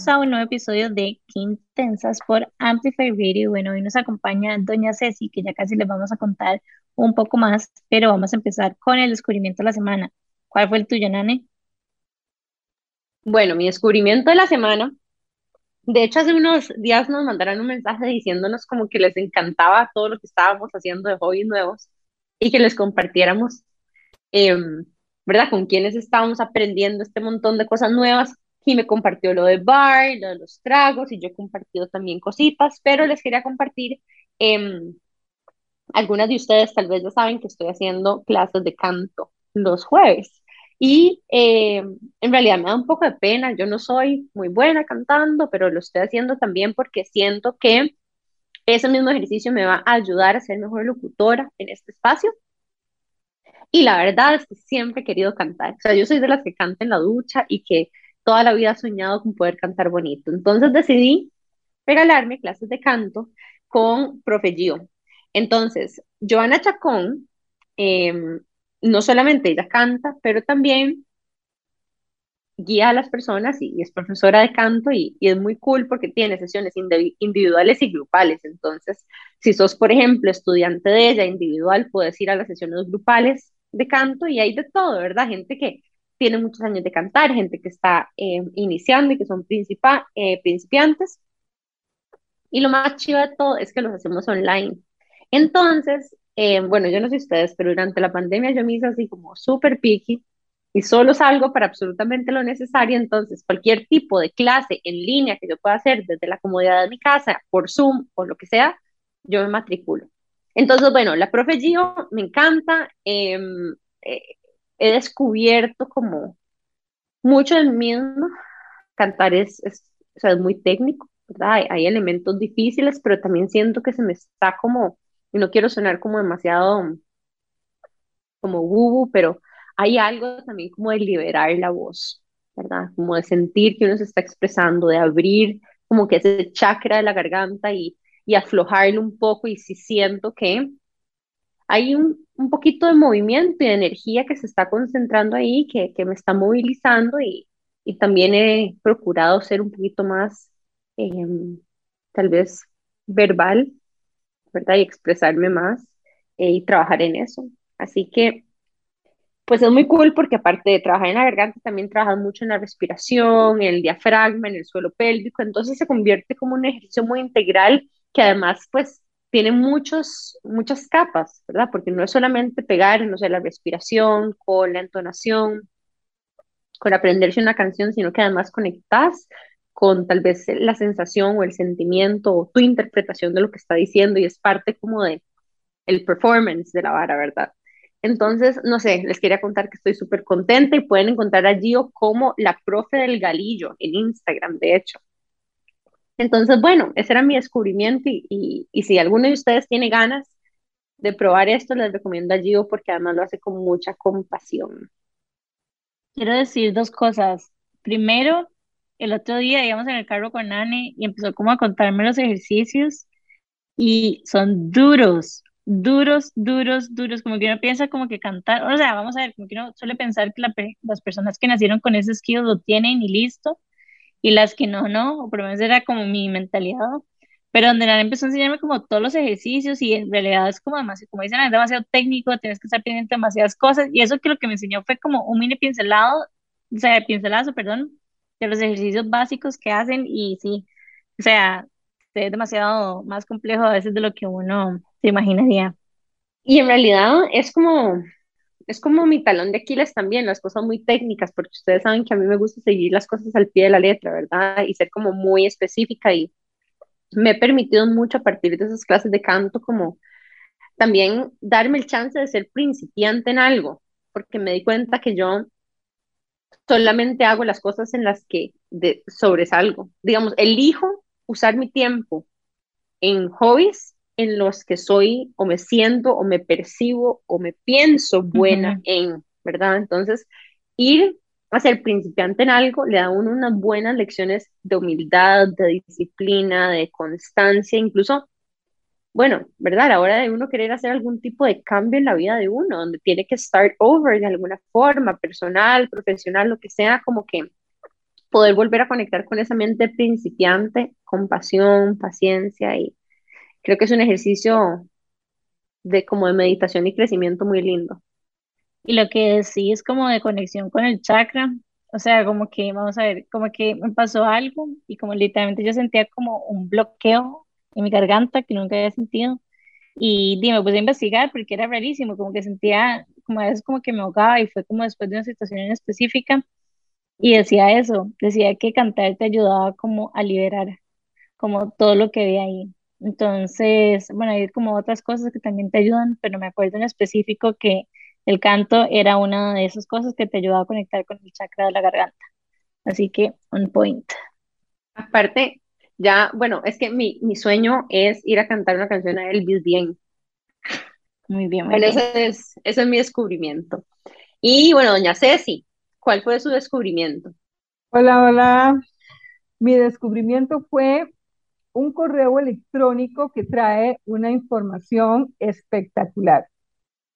Bienvenidos a un nuevo episodio de Qué Intensas por Amplify Radio. Bueno, hoy nos acompaña Doña Ceci, que ya casi les vamos a contar un poco más, pero vamos a empezar con el descubrimiento de la semana. ¿Cuál fue el tuyo, Nane? Bueno, mi descubrimiento de la semana, de hecho hace unos días nos mandaron un mensaje diciéndonos como que les encantaba todo lo que estábamos haciendo de hobbies nuevos y que les compartiéramos, em, ¿verdad? Con quienes estábamos aprendiendo este montón de cosas nuevas y me compartió lo de bar, lo de los tragos, y yo he compartido también cositas, pero les quería compartir, eh, algunas de ustedes tal vez ya saben que estoy haciendo clases de canto los jueves. Y em, en realidad me da un poco de pena, yo no soy muy buena cantando, pero lo estoy haciendo también porque siento que ese mismo ejercicio me va a ayudar a ser mejor locutora en este espacio. Y la verdad es que siempre he querido cantar. O sea, yo soy de las que canta en la ducha y que toda la vida soñado con poder cantar bonito. Entonces decidí regalarme clases de canto con Profe Gio. Entonces, Joana Chacón, em, no solamente ella canta, pero también guía a las personas y, es profesora de canto y, y, es muy cool porque tiene sesiones individuales y grupales. Entonces, si sos, por ejemplo, estudiante de ella individual, puedes ir a las sesiones grupales de canto y hay de todo, ¿verdad? Gente que tiene muchos años de cantar, gente que está eh, iniciando y que son eh, principiantes. Y lo más chido de todo es que los hacemos online. Entonces, eh, bueno, yo no sé ustedes, pero durante la pandemia yo me hice así como súper picky y solo salgo para absolutamente lo necesario. Entonces, cualquier tipo de clase en línea que yo pueda hacer desde la comodidad de mi casa, por Zoom o lo que sea, yo me matriculo. Entonces, bueno, la profe Gio me encanta. Em, eh, he descubierto como mucho del mismo. Cantar es, es, o sea, es muy técnico, ¿verdad? Hay, elementos difíciles, pero también siento que se me está como, y no quiero sonar como demasiado como bubu, pero hay algo también como de liberar la voz, ¿verdad? Como de sentir que uno se está expresando, de abrir como que ese chakra de la garganta y, y aflojarlo un poco y si siento que hay un, un, poquito de movimiento y de energía que se está concentrando ahí, que, que me está movilizando y, y, también he procurado ser un poquito más, em, tal vez, verbal, ¿verdad? Y expresarme más eh, y trabajar en eso. Así que, pues es muy cool porque aparte de trabajar en la garganta, también trabajas mucho en la respiración, en el diafragma, en el suelo pélvico, entonces se convierte como un ejercicio muy integral que además, pues, tiene muchos, muchas capas, ¿verdad? Porque no es solamente pegar, no sé, la respiración, con la entonación, con aprenderse una canción, sino que además conectas con tal vez la sensación o el sentimiento o tu interpretación de lo que está diciendo y es parte como de el performance de la vara, ¿verdad? Entonces, no sé, les quería contar que estoy súper contenta y pueden encontrar a Gio como la profe del galillo en Instagram, de hecho. Entonces, bueno, ese era mi descubrimiento y, y, si alguno de ustedes tiene ganas de probar esto, les recomiendo a Gio porque además lo hace con mucha compasión. Quiero decir dos cosas. Primero, el otro día íbamos en el carro con Anne y empezó como a contarme los ejercicios y son duros, duros, duros, duros, como que uno piensa como que cantar, o sea, vamos a ver, como que uno suele pensar que las personas que nacieron con ese skill lo tienen y listo, y las que no, no, o por lo menos era como mi mentalidad, pero donde Nana empezó a enseñarme como todos los ejercicios y en realidad es como demasiado, como dicen, es demasiado técnico, tienes que estar pendiente de demasiadas cosas. Y eso que lo que me enseñó fue como un mini pincelado, o sea, pincelazo, perdón, de los ejercicios básicos que hacen y sí, o sea, es demasiado más complejo a veces de lo que uno se imaginaría. Y en realidad es como, es como mi talón de Aquiles también, las cosas muy técnicas, porque ustedes saben que a mí me gusta seguir las cosas al pie de la letra, ¿verdad? Y ser como muy específica y me he permitido mucho a partir de esas clases de canto como también darme el chance de ser principiante en algo, porque me di cuenta que yo solamente hago las cosas en las que de, sobresalgo. Digamos, elijo usar mi tiempo en hobbies en los que soy o me siento o me percibo o me pienso buena en, ¿verdad? Entonces, ir a ser principiante en algo le da a uno unas buenas lecciones de humildad, de disciplina, de constancia, incluso, bueno, ¿verdad? A la hora de uno querer hacer algún tipo de cambio en la vida de uno, donde tiene que start over de alguna forma, personal, profesional, lo que sea, como que poder volver a conectar con esa mente principiante, compasión, paciencia y creo que es un ejercicio de como de meditación y crecimiento muy lindo. Y lo que decís como de conexión con el chakra, o sea, como que, vamos a ver, como que me pasó algo y como literalmente yo sentía como un bloqueo en mi garganta que nunca había sentido. Y dime, me puse a investigar porque era rarísimo, como que sentía, como a veces como que me ahogaba y fue como después de una situación en específica y decía eso, decía que cantar te ayudaba como a liberar como todo lo que había ahí. Entonces, bueno, hay como otras cosas que también te ayudan, pero me acuerdo en específico que el canto era una de esas cosas que te ayudaba a conectar con el chakra de la garganta. Así que, un point. Aparte, ya, bueno, es que mi, mi sueño es ir a cantar una canción a Elvis bien. Muy bien, muy Bueno, bien. ese es, ese es mi descubrimiento. Y bueno, doña Ceci, ¿cuál fue su descubrimiento? Hola, hola. Mi descubrimiento fue un correo electrónico que trae una información espectacular.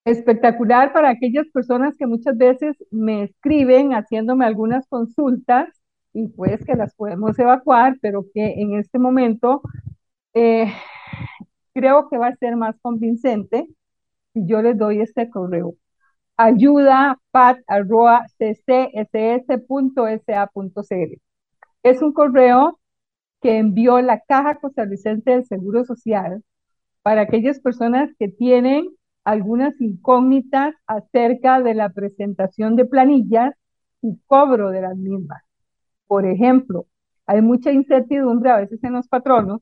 Espectacular para aquellas personas que muchas veces me escriben haciéndome algunas consultas y pues que las podemos evacuar, pero que en este momento eh, creo que va a ser más convincente si yo les doy este correo. Ayuda pat arroba ccss.sa.cl. Es un correo que envió la Caja Costarricense del Seguro Social para aquellas personas que tienen algunas incógnitas acerca de la presentación de planillas y cobro de las mismas. Por ejemplo, hay mucha incertidumbre a veces en los patronos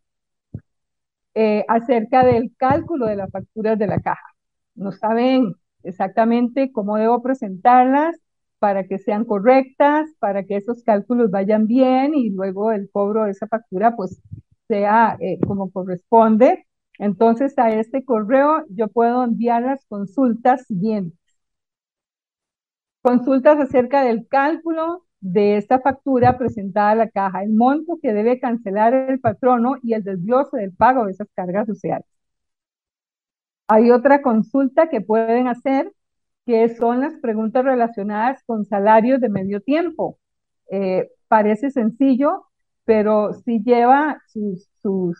eh, acerca del cálculo de las facturas de la caja. No saben exactamente cómo debo presentarlas para que sean correctas, para que esos cálculos vayan bien y luego el cobro de esa factura pues sea eh, como corresponde. Entonces a este correo yo puedo enviar las consultas siguientes. Consultas acerca del cálculo de esta factura presentada a la caja, el monto que debe cancelar el patrono y el desglose del pago de esas cargas sociales. Hay otra consulta que pueden hacer que son las preguntas relacionadas con salarios de medio tiempo. Eh, parece sencillo, pero sí lleva sus, sus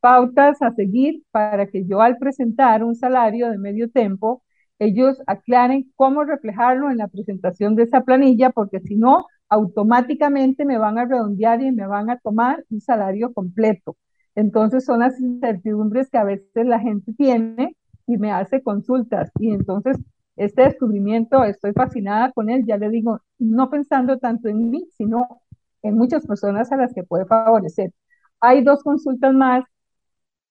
pautas a seguir para que yo al presentar un salario de medio tiempo, ellos aclaren cómo reflejarlo en la presentación de esa planilla, porque si no, automáticamente me van a redondear y me van a tomar un salario completo. Entonces son las incertidumbres que a veces la gente tiene y me hace consultas. Y entonces este descubrimiento, estoy fascinada con él, ya le digo, no pensando tanto en mí, sino en muchas personas a las que puede favorecer. Hay dos consultas más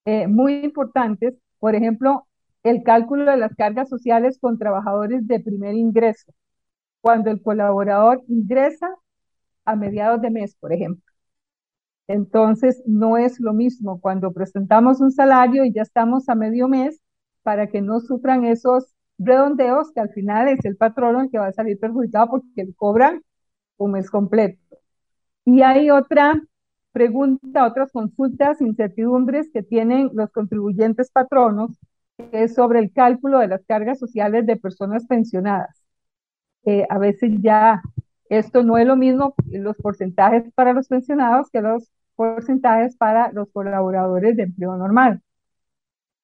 eh, muy importantes, por ejemplo, el cálculo de las cargas sociales con trabajadores de primer ingreso, cuando el colaborador ingresa a mediados de mes, por ejemplo. Entonces, no es lo mismo cuando presentamos un salario y ya estamos a medio mes para que no sufran esos redondeos que al final es el patrono el que va a salir perjudicado porque le cobran un mes completo. Y hay otra pregunta, otras consultas, incertidumbres que tienen los contribuyentes patronos, que es sobre el cálculo de las cargas sociales de personas pensionadas. Eh, a veces ya esto no es lo mismo los porcentajes para los pensionados que los porcentajes para los colaboradores de empleo normal.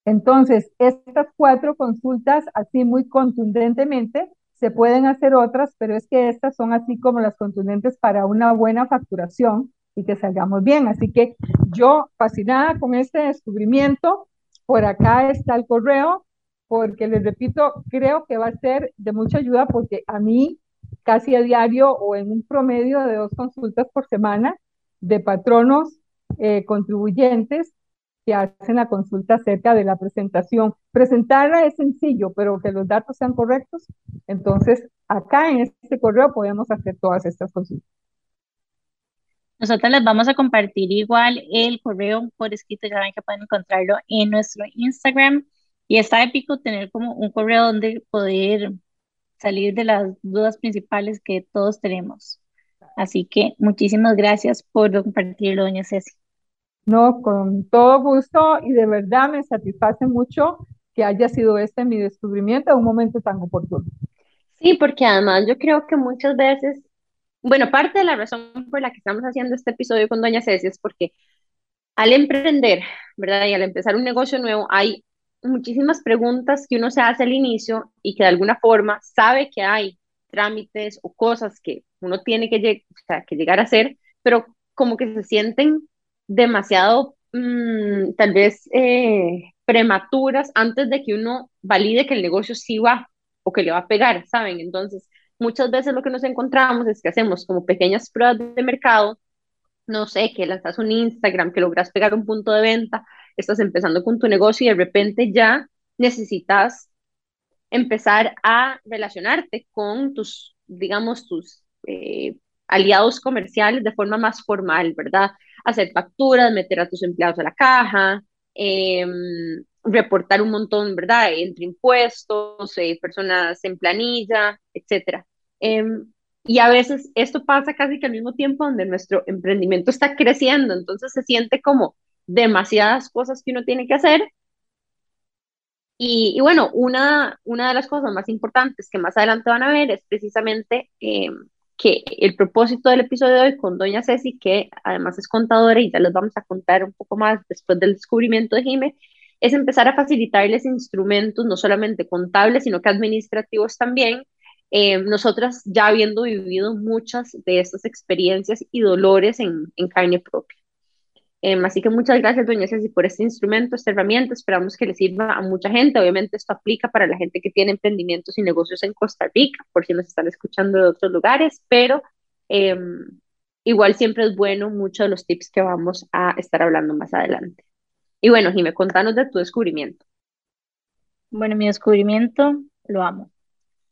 Entonces, estas cuatro consultas, así muy contundentemente, se pueden hacer otras, pero es que estas son así como las contundentes para una buena facturación y que salgamos bien. Así que yo, fascinada con este descubrimiento, por acá está el correo, porque les repito, creo que va a ser de mucha ayuda porque a mí casi a diario o en un promedio de dos consultas por semana de patronos eh, contribuyentes que hacen la consulta acerca de la presentación. Presentarla es sencillo, pero que los datos sean correctos. Entonces, acá en este correo podemos hacer todas estas consultas. Nosotros les vamos a compartir igual el correo por escrito, ya ven que pueden encontrarlo en nuestro Instagram. Y está épico tener como un correo donde poder salir de las dudas principales que todos tenemos. Así que muchísimas gracias por compartirlo, doña Ceci. No, con todo gusto y de verdad me satisface mucho que haya sido este mi descubrimiento en un momento tan oportuno. Sí, porque además yo creo que muchas veces bueno, parte de la razón por la que estamos haciendo este episodio con Doña Ceci es porque al emprender, ¿verdad? Y al empezar un negocio nuevo, hay muchísimas preguntas que uno se hace al inicio y que de alguna forma sabe que hay trámites o cosas que uno tiene que, que llegar a hacer, pero como que se sienten demasiado, mm, tal vez, eh, prematuras antes de que uno valide que el negocio sí va o que le va a pegar, ¿saben? Entonces, muchas veces lo que nos encontramos es que hacemos como pequeñas pruebas de mercado, no sé, que lanzas un Instagram, que logras pegar un punto de venta, estás empezando con tu negocio y de repente ya necesitas empezar a relacionarte con tus, digamos, tus eh, aliados comerciales de forma más formal, ¿verdad? Hacer facturas, meter a tus empleados a la caja, em, reportar un montón, ¿verdad? Entre impuestos, eh, personas en planilla, etcétera. Em, y a veces esto pasa casi que al mismo tiempo donde nuestro emprendimiento está creciendo, entonces se siente como demasiadas cosas que uno tiene que hacer. Y, bueno, una, una de las cosas más importantes que más adelante van a ver es precisamente em, que el propósito del episodio de hoy con Doña Ceci, que además es contadora y ya les vamos a contar un poco más después del descubrimiento de Jime, es empezar a facilitarles instrumentos, no solamente contables, sino que administrativos también. Eh, nosotras ya habiendo vivido muchas de estas experiencias y dolores en, en carne propia. Em, así que muchas gracias, doña Ceci, por este instrumento, esta herramienta. Esperamos que le sirva a mucha gente. Obviamente esto aplica para la gente que tiene emprendimientos y negocios en Costa Rica, por si nos están escuchando de otros lugares, pero em, igual siempre es bueno muchos de los tips que vamos a estar hablando más adelante. Y bueno, Jimé, contanos de tu descubrimiento. Bueno, mi descubrimiento lo amo.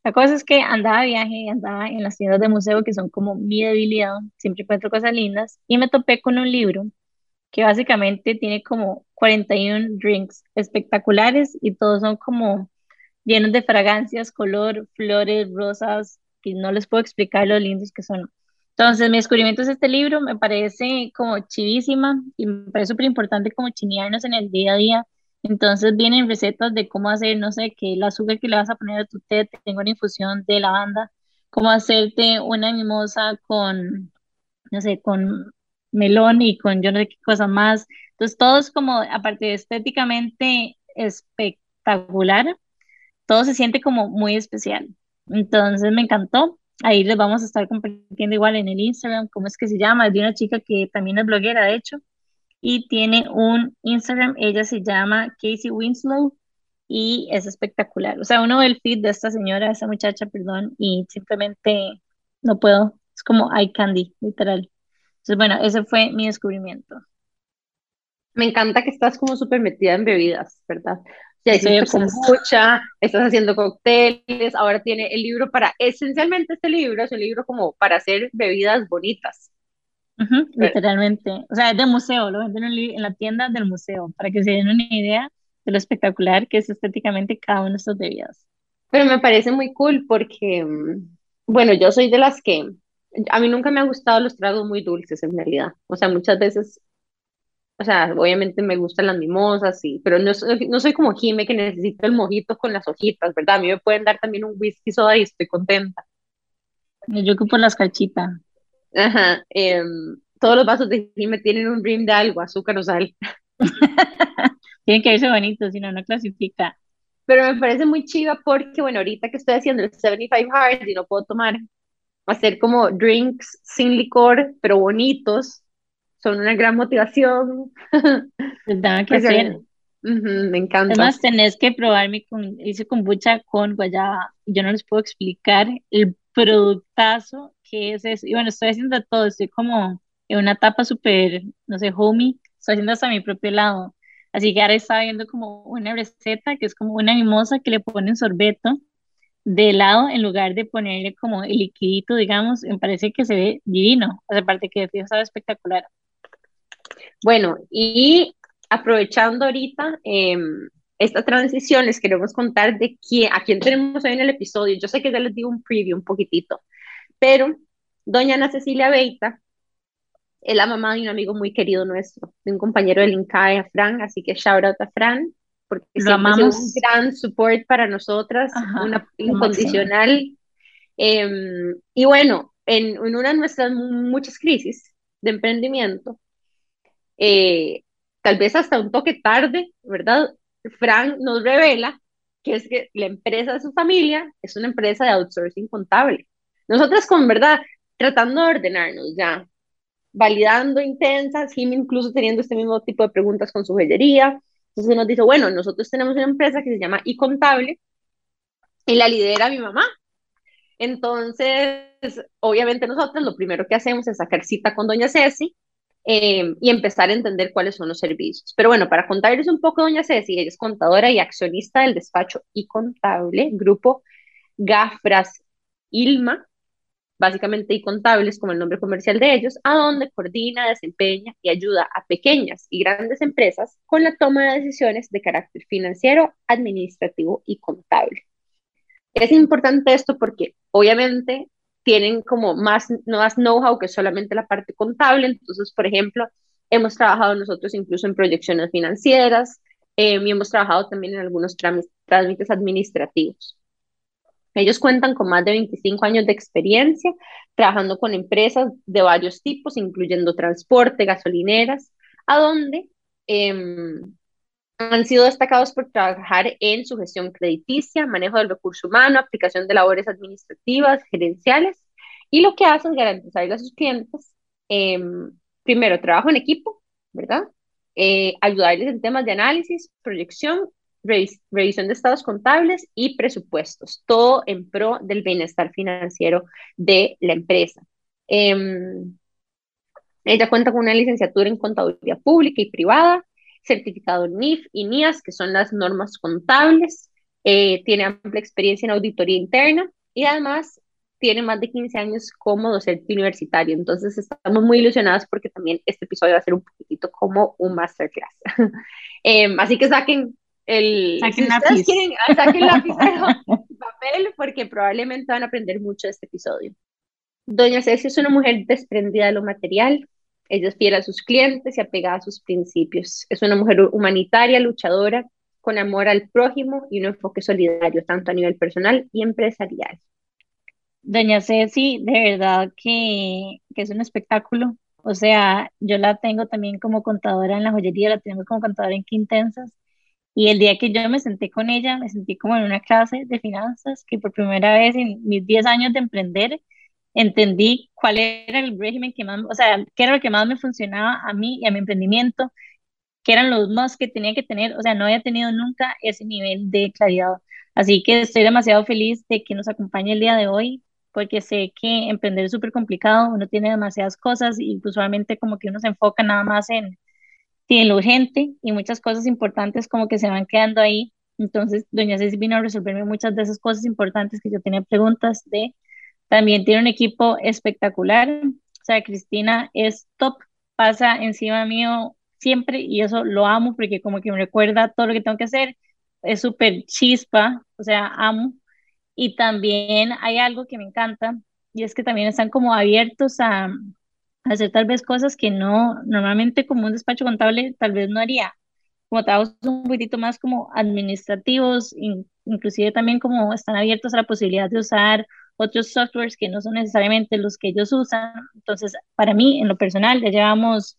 La cosa es que andaba de viaje, andaba en las tiendas de museo que son como mi debilidad, siempre encuentro cosas lindas, y me topé con un libro que básicamente tiene como 41 drinks espectaculares y todos son como llenos de fragancias, color, flores, rosas, y no les puedo explicar lo lindos que son. Entonces, mi descubrimiento es este libro, me parece como chivísima y me parece súper importante como chinearnos en el día a día. Entonces vienen recetas de cómo hacer, no sé, que el azúcar que le vas a poner a tu té tenga una infusión de lavanda, cómo hacerte una mimosa con, no sé, con melón y con yo no sé qué cosa más. Entonces, todo es como, aparte de estéticamente espectacular, todo se siente como muy especial. Entonces, me encantó. Ahí les vamos a estar compartiendo igual en el Instagram, cómo es que se llama. Es de una chica que también es bloguera, de hecho, y tiene un Instagram. Ella se llama Casey Winslow y es espectacular. O sea, uno ve el feed de esta señora, esa muchacha, perdón, y simplemente no puedo. Es como eye candy, literal. Entonces, bueno, ese fue mi descubrimiento. Me encanta que estás como súper metida en bebidas, ¿verdad? Ya hiciste kombucha, estás haciendo cócteles, ahora tiene el libro para, esencialmente este libro es un libro como para hacer bebidas bonitas. literalmente, o sea, es de museo, lo venden en la tienda del museo, para que se den una idea de lo espectacular que es estéticamente cada una de estas bebidas. Pero me parece muy cool porque, mm, bueno, yo soy de las que a mí nunca me han gustado los tragos muy dulces en realidad. O sea, muchas veces, o sea, obviamente me gustan las mimosas, sí, pero no, no soy como Jime que necesito el mojito con las hojitas, ¿verdad? A mí me pueden dar también un whisky soda y estoy contenta. Yo ocupo las cachitas. Ajá. Em, todos los vasos de Jime tienen un rim de algo, azúcar o sal. Tienen que verse bonitos, si no, no clasifica. Pero me parece muy chiva porque, bueno, ahorita que estoy haciendo el 75 Hard y no puedo tomar hacer como drinks sin licor, pero bonitos, son una gran motivación. ¿Verdad que hacer? me encanta. Además, tenés que probar mi con, hice kombucha con guayaba. Yo no les puedo explicar el productazo que es eso. Y bueno, estoy haciendo todo, estoy como en una etapa súper, no sé, homey, estoy haciendo hasta mi propio helado. Así que ahora estaba viendo como una receta que es como una mimosa que le ponen sorbeto de lado en lugar de ponerle como el liquidito, digamos, me parece que se ve divino. Aparte que de fijo sabe espectacular. Bueno, y aprovechando ahorita em, esta transición, les queremos contar de quién, a quién tenemos hoy en el episodio. Yo sé que ya les digo un preview un poquitito, pero doña Ana Cecilia Beita es la mamá de un amigo muy querido nuestro, de un compañero del INCAE, a Fran, así que shout out a Fran porque Lo amamos. un gran support para nosotras, una incondicional. Em, y bueno, en, en una de nuestras muchas crisis de emprendimiento, eh, tal vez hasta un toque tarde, ¿verdad? Frank nos revela que es que la empresa de su familia es una empresa de outsourcing contable. Nosotros con verdad, tratando de ordenarnos ya, validando intensas, Jim incluso teniendo este mismo tipo de preguntas con su joyería. Entonces nos dice, bueno, nosotros tenemos una empresa que se llama iContable y la lidera mi mamá. Entonces, obviamente nosotros lo primero que hacemos es sacar cita con doña Ceci eh, y empezar a entender cuáles son los servicios. Pero bueno, para contarles un poco, doña Ceci, ella es contadora y accionista del despacho y contable, grupo Gafras Ilma, básicamente y contables como el nombre comercial de ellos, a donde coordina, desempeña y ayuda a pequeñas y grandes empresas con la toma de decisiones de carácter financiero, administrativo y contable. Es importante esto porque obviamente tienen como más, más know-how que solamente la parte contable. Entonces, por ejemplo, hemos trabajado nosotros incluso en proyecciones financieras eh, y hemos trabajado también en algunos trámites administrativos. Ellos cuentan con más de 25 años de experiencia trabajando con empresas de varios tipos, incluyendo transporte, gasolineras, a donde em, han sido destacados por trabajar en su gestión crediticia, manejo del recurso humano, aplicación de labores administrativas, gerenciales, y lo que hacen es garantizarle a sus clientes, em, primero, trabajo en equipo, ¿verdad? Eh, ayudarles en temas de análisis, proyección, revisión de estados contables y presupuestos, todo en pro del bienestar financiero de la empresa. Em, ella cuenta con una licenciatura en contaduría pública y privada, certificado NIF y NIAS, que son las normas contables, eh, tiene amplia experiencia en auditoría interna y además tiene más de 15 años como docente universitario. Entonces estamos muy ilusionados porque también este episodio va a ser un poquitito como un masterclass. Em, así que saquen el... Saquen si lápiz. quieren, ah, saquen lápiz y papel porque probablemente van a aprender mucho de este episodio. Doña Ceci es una mujer desprendida de lo material, ella es fiel a sus clientes y apegada a sus principios. Es una mujer humanitaria, luchadora, con amor al prójimo y un enfoque solidario, tanto a nivel personal y empresarial. Doña Ceci, de verdad que, que es un espectáculo. O sea, yo la tengo también como contadora en la joyería, la tenemos como contadora en Quintensas. Y el día que yo me senté con ella, me sentí como en una clase de finanzas, que por primera vez en mis 10 años de emprender, entendí cuál era el régimen que más, o sea, qué era lo que más me funcionaba a mí y a mi emprendimiento, qué eran los más que tenía que tener, o sea, no había tenido nunca ese nivel de claridad. Así que estoy demasiado feliz de que nos acompañe el día de hoy, porque sé que emprender es súper complicado, uno tiene demasiadas cosas y usualmente como que uno se enfoca nada más en, en lo urgente y muchas cosas importantes como que se van quedando ahí. Entonces, doña Ceci vino a resolverme muchas de esas cosas importantes que yo tenía preguntas de también tiene un equipo espectacular. O sea, Cristina es top, pasa encima mío siempre y eso lo amo porque como que me recuerda todo lo que tengo que hacer. Es súper chispa, o sea, amo. Y también hay algo que me encanta y es que también están como abiertos a hacer tal vez cosas que no, normalmente como un despacho contable tal vez no haría. Como trabajos un poquitito más como administrativos, inclusive también como están abiertos a la posibilidad de usar otros softwares que no son necesariamente los que ellos usan. Entonces, para mí, en lo personal, ya llevamos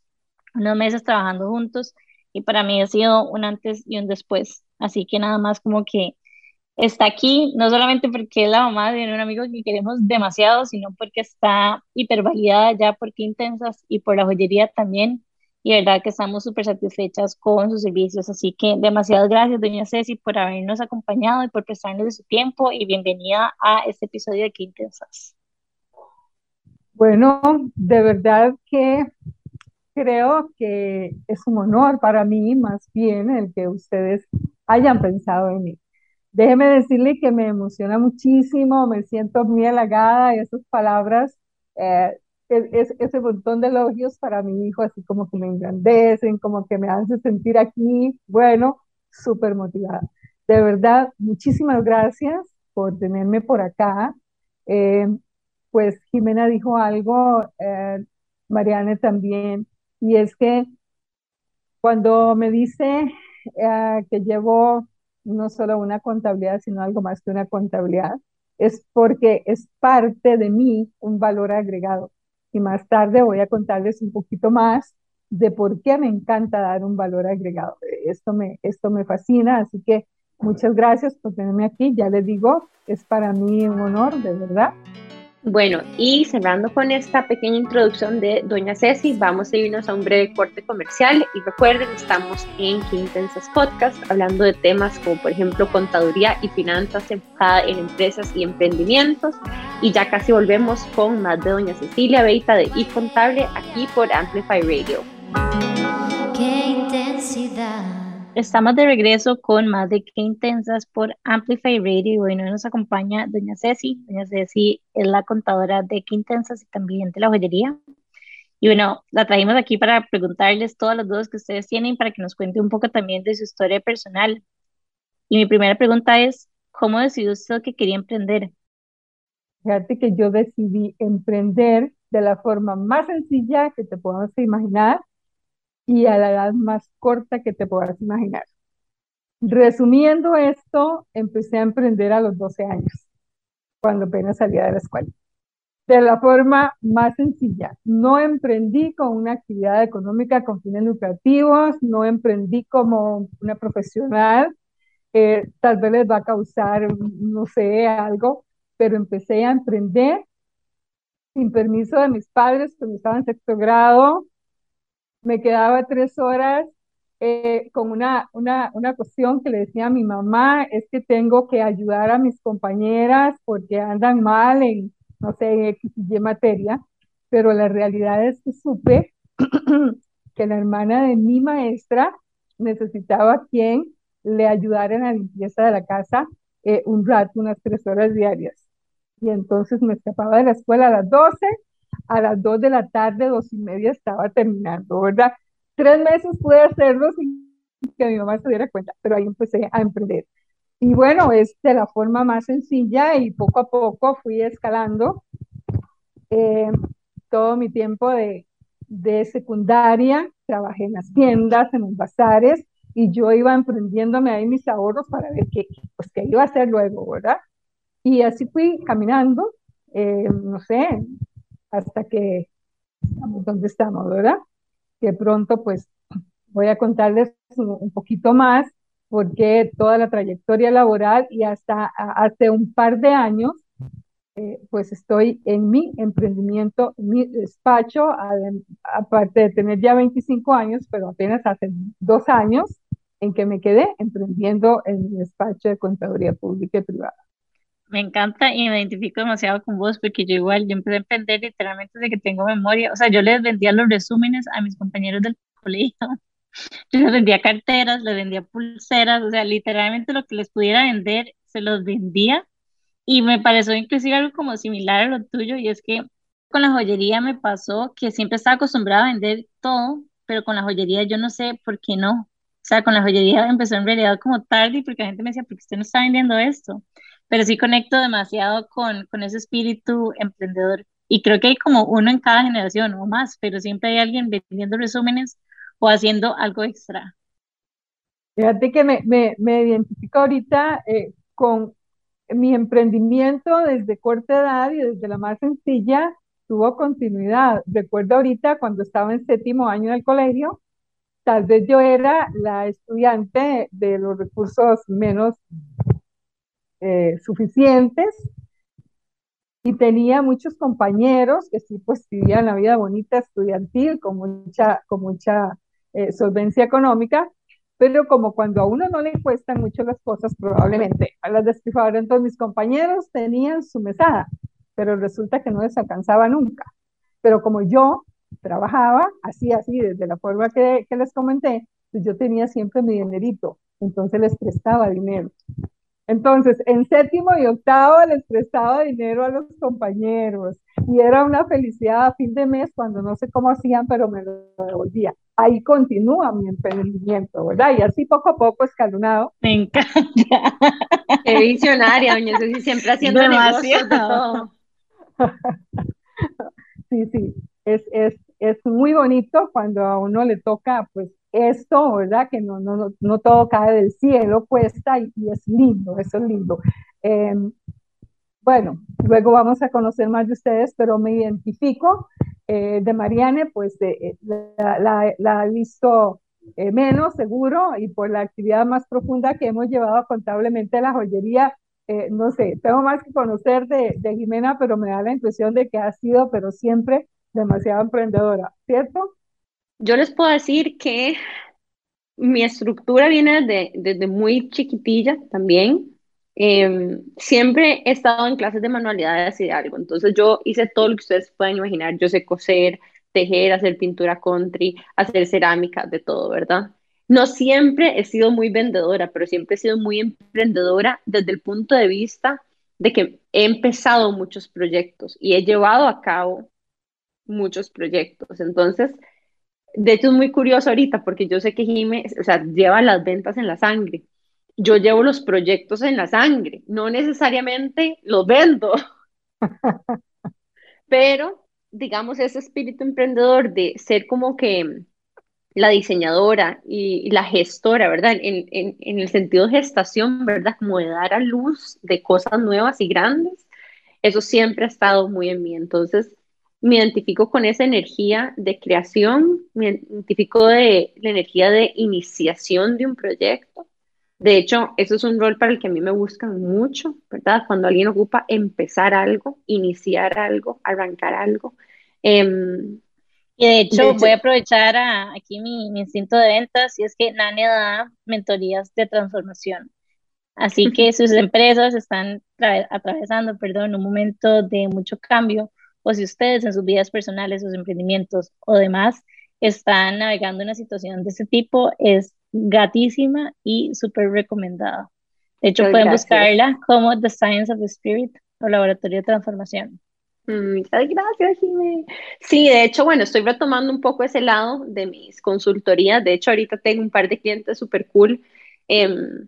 unos meses trabajando juntos y para mí ha sido un antes y un después. Así que nada más como que está aquí, no solamente porque es la mamá de un amigo que queremos demasiado, sino porque está hipervalidada ya por intensas y por la joyería también y verdad que estamos súper satisfechas con sus servicios. Así que demasiadas gracias, doña Ceci, por habernos acompañado y por prestarnos de su tiempo y bienvenida a este episodio de Qué Intensas. Bueno, de verdad que creo que es un honor para mí, más bien, el que ustedes hayan pensado en mí. Déjeme decirle que me emociona muchísimo, me siento muy halagada y esas palabras eh, es, ese montón de elogios para mi hijo, así como que me engrandecen, como que me hacen sentir aquí, bueno, súper motivada. De verdad, muchísimas gracias por tenerme por acá. Eh, pues Jimena dijo algo, eh, Mariana también, y es que cuando me dice eh, que llevo no solo una contabilidad, sino algo más que una contabilidad, es porque es parte de mí un valor agregado. Y más tarde voy a contarles un poquito más de por qué me encanta dar un valor agregado. Esto me, esto me fascina, así que muchas gracias por tenerme aquí. Ya les digo, es para mí un honor, de verdad. Bueno, y cerrando con esta pequeña introducción de Doña Ceci, vamos a irnos a un breve corte comercial. Y recuerden, estamos en Quintensas Podcast hablando de temas como por ejemplo contaduría y finanzas enfocada en empresas y emprendimientos. Y ya casi volvemos con más de Doña Cecilia Beita de iContable aquí por Amplify Radio. Qué intensidad Estamos de regreso con más de Qué Intensas por Amplify Radio y nos acompaña doña Ceci. Doña Ceci es la contadora de Qué Intensas y también de la joyería. Y bueno, la trajimos aquí para preguntarles todas las dudas que ustedes tienen para que nos cuente un poco también de su historia personal. Y mi primera pregunta es, ¿cómo decidió usted que quería emprender? Fíjate que yo decidí emprender de la forma más sencilla que te puedas imaginar y a la edad más corta que te puedas imaginar. Resumiendo esto, empecé a emprender a los 12 años, cuando apenas salía de la escuela. De la forma más sencilla, no emprendí con una actividad económica con fines lucrativos, no emprendí como una profesional, eh, tal vez les va a causar, no sé, algo, pero empecé a emprender sin permiso de mis padres, cuando estaba en sexto grado, me quedaba tres horas eh, con una, una, una cuestión que le decía a mi mamá, es que tengo que ayudar a mis compañeras porque andan mal en, no sé, en X materia, pero la realidad es que supe que la hermana de mi maestra necesitaba quien le ayudara en la limpieza de la casa eh, un rato, unas tres horas diarias. Y entonces me escapaba de la escuela a las 12 a las 2 de la tarde, dos y media estaba terminando, ¿verdad? Tres meses pude hacerlo sin que mi mamá se diera cuenta, pero ahí empecé a emprender. Y bueno, es de la forma más sencilla y poco a poco fui escalando eh, todo mi tiempo de, de secundaria, trabajé en las tiendas, en los bazares, y yo iba emprendiéndome ahí mis ahorros para ver qué, pues, qué iba a hacer luego, ¿verdad? Y así fui caminando, eh, no sé, hasta que estamos donde estamos, ¿verdad? Que pronto pues voy a contarles un, poquito más porque toda la trayectoria laboral y hasta hace un par de años eh, pues estoy en mi emprendimiento, en mi despacho, aparte de tener ya 25 años, pero apenas hace dos años en que me quedé emprendiendo en mi despacho de contaduría pública y privada. Me encanta y me identifico demasiado con vos porque yo igual, yo empecé a emprender literalmente desde que tengo memoria. O sea, yo les vendía los resúmenes a mis compañeros del colegio. Yo les vendía carteras, les vendía pulseras, o sea, literalmente lo que les pudiera vender, se los vendía. Y me pareció inclusive algo como similar a lo tuyo, y es que con la joyería me pasó que siempre estaba acostumbrada a vender todo, pero con la joyería yo no sé por qué no. O sea, con la joyería empezó en realidad como tarde porque la gente me decía, ¿por qué usted no está vendiendo esto? Pero sí conecto demasiado con, con ese espíritu emprendedor. Y creo que hay como uno en cada generación o más, pero siempre hay alguien vendiendo resúmenes o haciendo algo extra. Fíjate que me, me, me identifico ahorita eh, con mi emprendimiento desde corta edad y desde la más sencilla tuvo continuidad. Recuerdo ahorita cuando estaba en séptimo año del colegio, tal vez yo era la estudiante de los recursos menos eh, suficientes y tenía muchos compañeros que sí pues vivían la vida bonita estudiantil con mucha, con mucha eh, solvencia económica, pero como cuando a uno no le cuestan mucho las cosas, probablemente a las despilfarraron. Entonces mis compañeros tenían su mesada, pero resulta que no les alcanzaba nunca. Pero como yo trabajaba así, así, desde la forma que, que les comenté, pues yo tenía siempre mi dinerito, entonces les prestaba dinero. Entonces, en séptimo y octavo les prestaba dinero a los compañeros y era una felicidad a fin de mes cuando no sé cómo hacían, pero me lo devolvía. Ahí continúa mi emprendimiento, ¿verdad? Y así poco a poco escalonado. Me encanta. Qué visionaria, doña Susi, siempre haciendo negocios de todo. sí, sí, es, es, es muy bonito cuando a uno le toca, pues, esto, ¿verdad? Que no, no, no, todo cae del cielo, cuesta y, es lindo, eso es lindo. Em, bueno, luego vamos a conocer más de ustedes, pero me identifico eh, de Mariane, pues eh, la, la, he visto eh, menos seguro y por la actividad más profunda que hemos llevado contablemente la joyería, no sé, tengo más que conocer de Jimena, pero me da la impresión de que ha sido, pero siempre demasiado emprendedora, ¿cierto? Yo les puedo decir que mi estructura viene desde, desde muy chiquitilla también. Em, siempre he estado en clases de manualidades y de algo, entonces yo hice todo lo que ustedes pueden imaginar. Yo sé coser, tejer, hacer pintura country, hacer cerámica, de todo, ¿verdad? No siempre he sido muy vendedora, pero siempre he sido muy emprendedora desde el punto de vista de que he empezado muchos proyectos y he llevado a cabo muchos proyectos. Entonces, de hecho es muy curioso ahorita porque yo sé que Jime, o sea, lleva las ventas en la sangre. Yo llevo los proyectos en la sangre, no necesariamente los vendo. Pero, digamos, ese espíritu emprendedor de ser como que la diseñadora y, la gestora, ¿verdad? En, en, en, el sentido de gestación, ¿verdad? Como de dar a luz de cosas nuevas y grandes, eso siempre ha estado muy en mí. Entonces, me identifico con esa energía de creación, me identifico de la energía de iniciación de un proyecto. De hecho, eso es un rol para el que a mí me buscan mucho, ¿verdad? Cuando alguien ocupa empezar algo, iniciar algo, arrancar algo. Em, y de hecho, voy a aprovechar aquí mi, mi, instinto de ventas y es que Nane da mentorías de transformación. Así que sus empresas están atravesando, perdón, un momento de mucho cambio o si ustedes en sus vidas personales, sus emprendimientos o demás están navegando en una situación de ese tipo, es gatísima y súper recomendada. De hecho, pueden buscarla como The Science of the Spirit o Laboratorio de Transformación. Mm, muchas gracias, Jimé. Sí, de hecho, bueno, estoy retomando un poco ese lado de mis consultorías. De hecho, ahorita tengo un par de clientes súper cool em,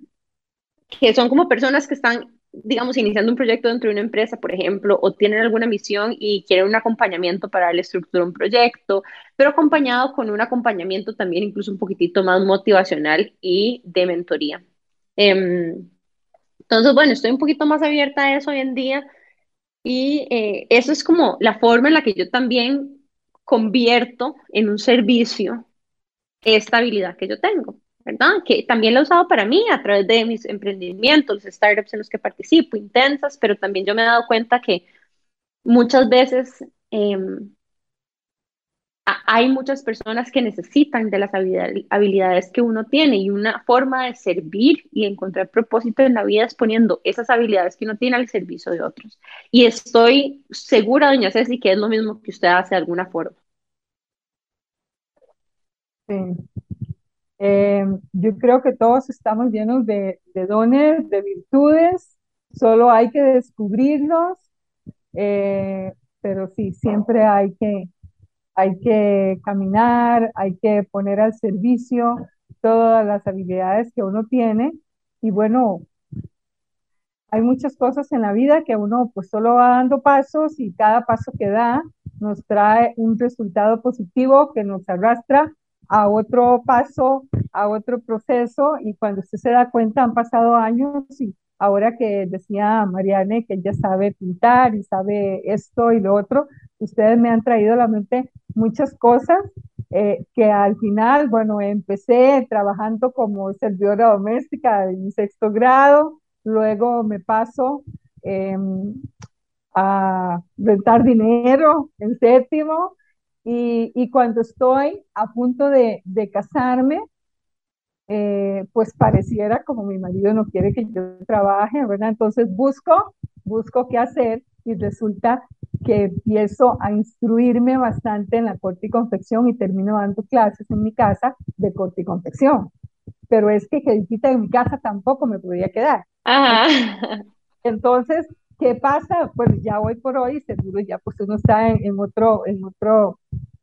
que son como personas que están digamos, iniciando un proyecto dentro de una empresa, por ejemplo, o tienen alguna misión y quieren un acompañamiento para darle estructura a un proyecto, pero acompañado con un acompañamiento también incluso un poquitito más motivacional y de mentoría. Em, entonces, bueno, estoy un poquito más abierta a eso hoy en día y eh, eso es como la forma en la que yo también convierto en un servicio esta habilidad que yo tengo. ¿Verdad? Que también lo he usado para mí a través de mis emprendimientos, los startups en los que participo, intensas, pero también yo me he dado cuenta que muchas veces em, hay muchas personas que necesitan de las habilidades que uno tiene y una forma de servir y encontrar propósito en la vida es poniendo esas habilidades que uno tiene al servicio de otros. Y estoy segura, doña Ceci, que es lo mismo que usted hace de alguna forma. Sí. Eh, yo creo que todos estamos llenos de, dones, de virtudes, solo hay que descubrirlos, eh, pero sí, siempre hay que, hay que caminar, hay que poner al servicio todas las habilidades que uno tiene. Y bueno, hay muchas cosas en la vida que uno pues solo va dando pasos y cada paso que da nos trae un resultado positivo que nos arrastra a otro paso, a otro proceso y cuando usted se da cuenta han pasado años y ahora que decía Mariane que ella sabe pintar y sabe esto y lo otro, ustedes me han traído a la mente muchas cosas eh, que al final, bueno, empecé trabajando como servidora doméstica en sexto grado, luego me paso em, a rentar dinero en séptimo, y, cuando estoy a punto de, casarme, eh, pues pareciera como mi marido no quiere que yo trabaje, ¿verdad? Entonces busco, busco qué hacer y resulta que empiezo a instruirme bastante en la corte y confección y termino dando clases en mi casa de corte y confección. Pero es que quedita en mi casa tampoco me podía quedar. Entonces, ¿qué pasa? Pues ya hoy por hoy, seguro ya pues uno está en otro, en otro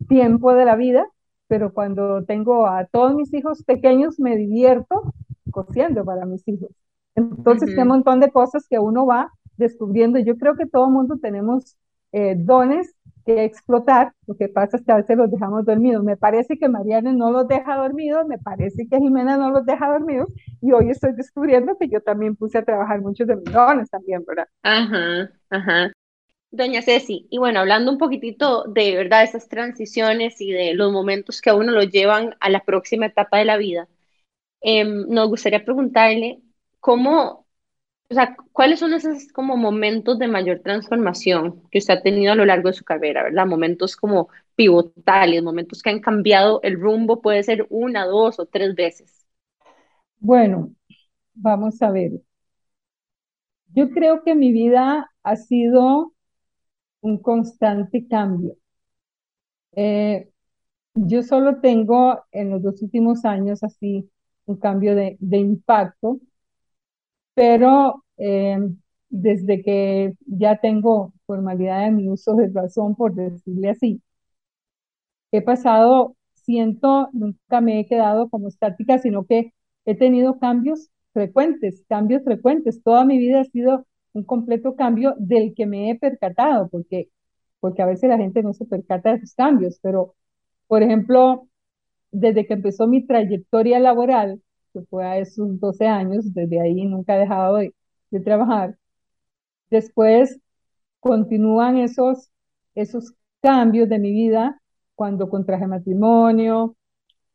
tiempo de la vida, pero cuando tengo a todos mis hijos pequeños me divierto cosiendo para mis hijos. Entonces, hay un montón de cosas que uno va descubriendo. Yo creo que todo mundo tenemos eh, dones que explotar. Lo que pasa es que a veces los dejamos dormidos. Me parece que Mariana no los deja dormidos, me parece que Jimena no los deja dormidos, y hoy estoy descubriendo que yo también puse a trabajar muchos de mis dones también, ¿verdad? Ajá, ajá. Doña Ceci, y bueno, hablando un poquitito de verdad esas transiciones y de los momentos que a uno lo llevan a la próxima etapa de la vida, em, nos gustaría preguntarle cómo, o sea, cuáles son esos como momentos de mayor transformación que usted ha tenido a lo largo de su carrera, ¿verdad? Momentos como pivotales, momentos que han cambiado el rumbo, puede ser una, dos o tres veces. Bueno, vamos a ver. Yo creo que mi vida ha sido un constante cambio. Eh, yo solo tengo en los dos últimos años así un cambio de, impacto, pero eh, desde que ya tengo formalidad de mi uso de razón, por decirle así, he pasado, siento, nunca me he quedado como estática, sino que he tenido cambios frecuentes, cambios frecuentes. Toda mi vida ha sido un completo cambio del que me he percatado, porque, porque a veces la gente no se percata de esos cambios, pero, por ejemplo, desde que empezó mi trayectoria laboral, que fue a esos 12 años, desde ahí nunca he dejado de, trabajar, después continúan esos, esos cambios de mi vida cuando contraje matrimonio,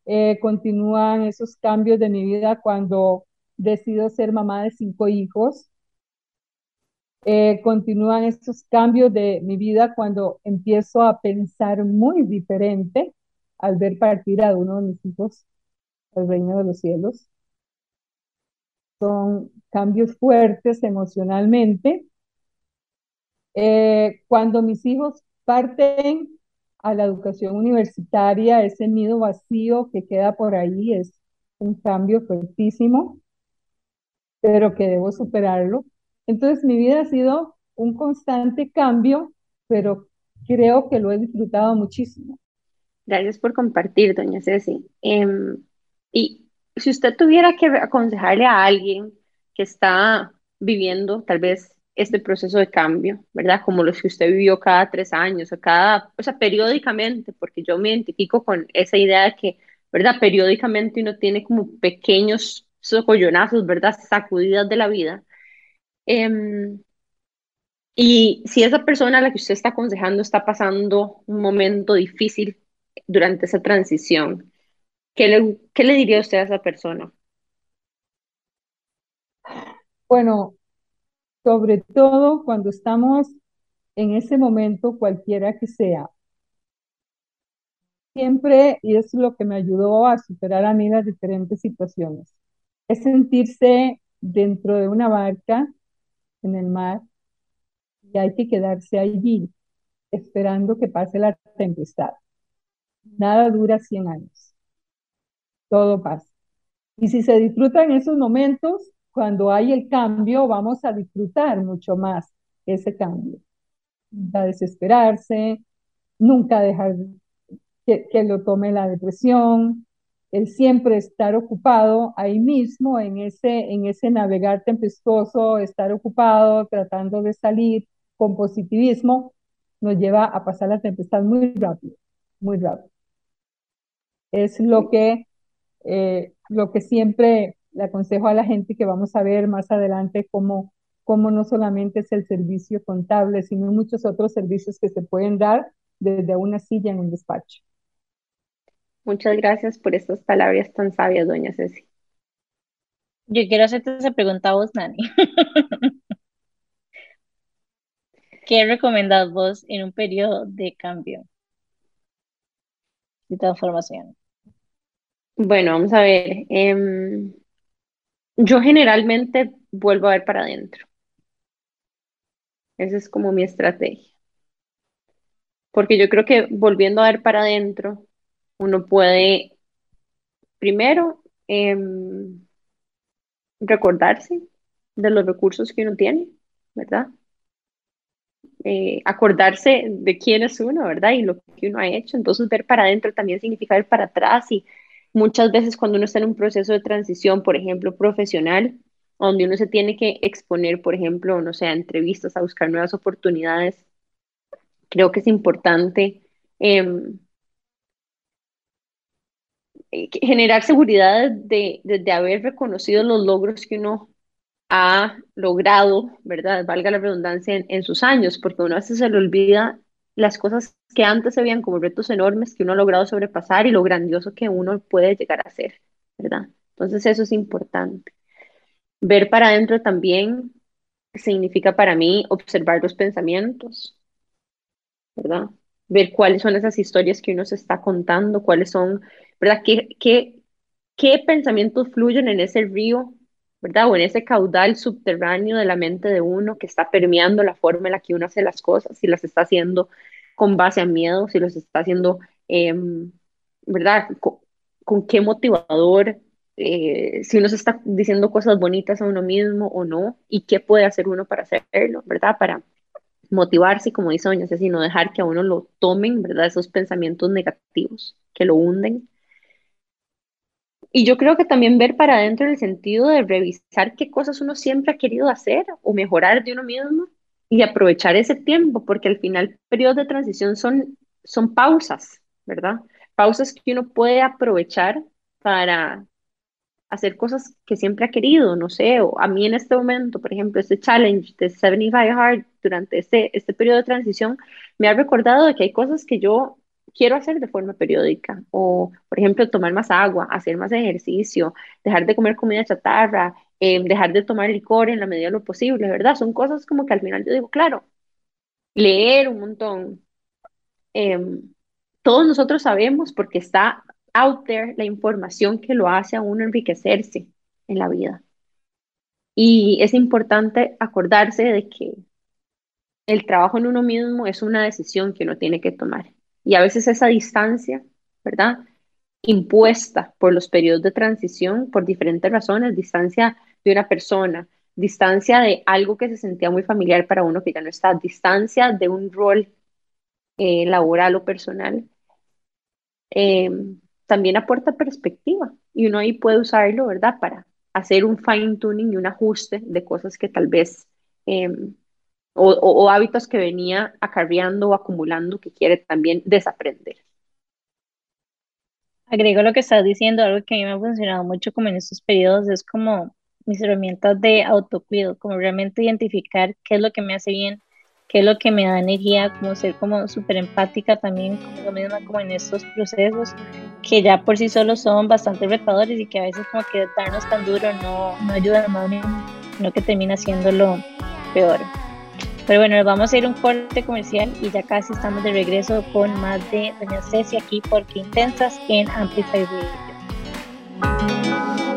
eh, continúan esos cambios de mi vida cuando decido ser mamá de cinco hijos, eh, continúan estos cambios de mi vida cuando empiezo a pensar muy diferente al ver partir a uno de mis hijos al reino de los cielos. Son cambios fuertes emocionalmente. Eh, cuando mis hijos parten a la educación universitaria, ese nido vacío que queda por ahí es un cambio fuertísimo, pero que debo superarlo. Entonces mi vida ha sido un constante cambio, pero creo que lo he disfrutado muchísimo. Gracias por compartir, doña Ceci. Em, y si usted tuviera que aconsejarle a alguien que está viviendo tal vez este proceso de cambio, ¿verdad? Como los que usted vivió cada tres años o cada, o sea, periódicamente, porque yo me identifico con esa idea de que, ¿verdad? Periódicamente uno tiene como pequeños socollonazos, ¿verdad? Sacudidas de la vida. Em, y si esa persona a la que usted está aconsejando está pasando un momento difícil durante esa transición, ¿qué le, qué le diría usted a esa persona? Bueno, sobre todo cuando estamos en ese momento, cualquiera que sea, siempre, y es lo que me ayudó a superar a mí las diferentes situaciones, es sentirse dentro de una barca en el mar y hay que quedarse allí esperando que pase la tempestad. Nada dura 100 años. Todo pasa. Y si se disfrutan esos momentos, cuando hay el cambio, vamos a disfrutar mucho más ese cambio. A desesperarse, nunca dejar que, que lo tome la depresión, el siempre estar ocupado ahí mismo, en ese, en ese navegar tempestuoso, estar ocupado, tratando de salir con positivismo, nos lleva a pasar la tempestad muy rápido, muy rápido. Es lo que, eh, lo que siempre le aconsejo a la gente que vamos a ver más adelante cómo, cómo no solamente es el servicio contable, sino muchos otros servicios que se pueden dar desde una silla en un despacho. Muchas gracias por estas palabras tan sabias, doña Ceci. Yo quiero hacerte esa pregunta a vos, Nani. ¿Qué recomendás vos en un periodo de cambio y transformación? Bueno, vamos a ver. Em, yo generalmente vuelvo a ver para adentro. Esa es como mi estrategia. Porque yo creo que volviendo a ver para adentro, uno puede, primero, em, recordarse de los recursos que uno tiene, ¿verdad? Eh, acordarse de quién es uno, ¿verdad? Y lo que uno ha hecho. Entonces, ver para adentro también significa ver para atrás y muchas veces cuando uno está en un proceso de transición, por ejemplo, profesional, donde uno se tiene que exponer, por ejemplo, no sé, a entrevistas, a buscar nuevas oportunidades, creo que es importante em, generar seguridad de, de, haber reconocido los logros que uno ha logrado, ¿verdad? Valga la redundancia, en, en, sus años, porque uno a veces se le olvida las cosas que antes se veían como retos enormes que uno ha logrado sobrepasar y lo grandioso que uno puede llegar a ser, ¿verdad? Entonces eso es importante. Ver para adentro también significa para mí observar los pensamientos, ¿verdad? Ver cuáles son esas historias que uno se está contando, cuáles son, ¿verdad? ¿Qué, qué, qué pensamientos fluyen en ese río, ¿verdad? O en ese caudal subterráneo de la mente de uno que está permeando la forma en la que uno hace las cosas, si las está haciendo con base a miedo, si los está haciendo, em, ¿verdad? Con, qué motivador, eh, si uno se está diciendo cosas bonitas a uno mismo o no, y qué puede hacer uno para hacerlo, ¿verdad? Para motivarse, como dice doña Ceci, no dejar que a uno lo tomen, ¿verdad? Esos pensamientos negativos que lo hunden. Y yo creo que también ver para adentro en el sentido de revisar qué cosas uno siempre ha querido hacer o mejorar de uno mismo y aprovechar ese tiempo, porque al final periodos de transición son, son pausas, ¿verdad? Pausas que uno puede aprovechar para hacer cosas que siempre ha querido, no sé, o a mí en este momento, por ejemplo, este challenge de 75 Hard durante este, este periodo de transición me ha recordado de que hay cosas que yo quiero hacer de forma periódica, o por ejemplo, tomar más agua, hacer más ejercicio, dejar de comer comida chatarra, eh, dejar de tomar licor en la medida de lo posible, ¿verdad? Son cosas como que al final yo digo, claro, leer un montón. Em, todos nosotros sabemos porque está out there la información que lo hace a uno enriquecerse en la vida. Y es importante acordarse de que el trabajo en uno mismo es una decisión que uno tiene que tomar. Y a veces esa distancia, ¿verdad? Impuesta por los periodos de transición, por diferentes razones, distancia de una persona, distancia de algo que se sentía muy familiar para uno que ya no está, distancia de un rol eh, laboral o personal, eh, también aporta perspectiva y uno ahí puede usarlo, ¿verdad? Para hacer un fine tuning y un ajuste de cosas que tal vez, em, o, hábitos que venía acarreando o acumulando que quiere también desaprender. Agrego lo que estás diciendo, algo que a mí me ha funcionado mucho como en estos periodos, es como mis herramientas de autocuido, como realmente identificar qué es lo que me hace bien, qué es lo que me da energía, como ser como súper empática también conmigo misma como en estos procesos que ya por sí solos son bastante retadores y que a veces como que darnos tan duro no, no ayuda bien, sino que termina siéndolo peor. Pero bueno, nos vamos a ir a un corte comercial y ya casi estamos de regreso con más de Doña Ceci aquí por Qué Intensas en Amplify Radio.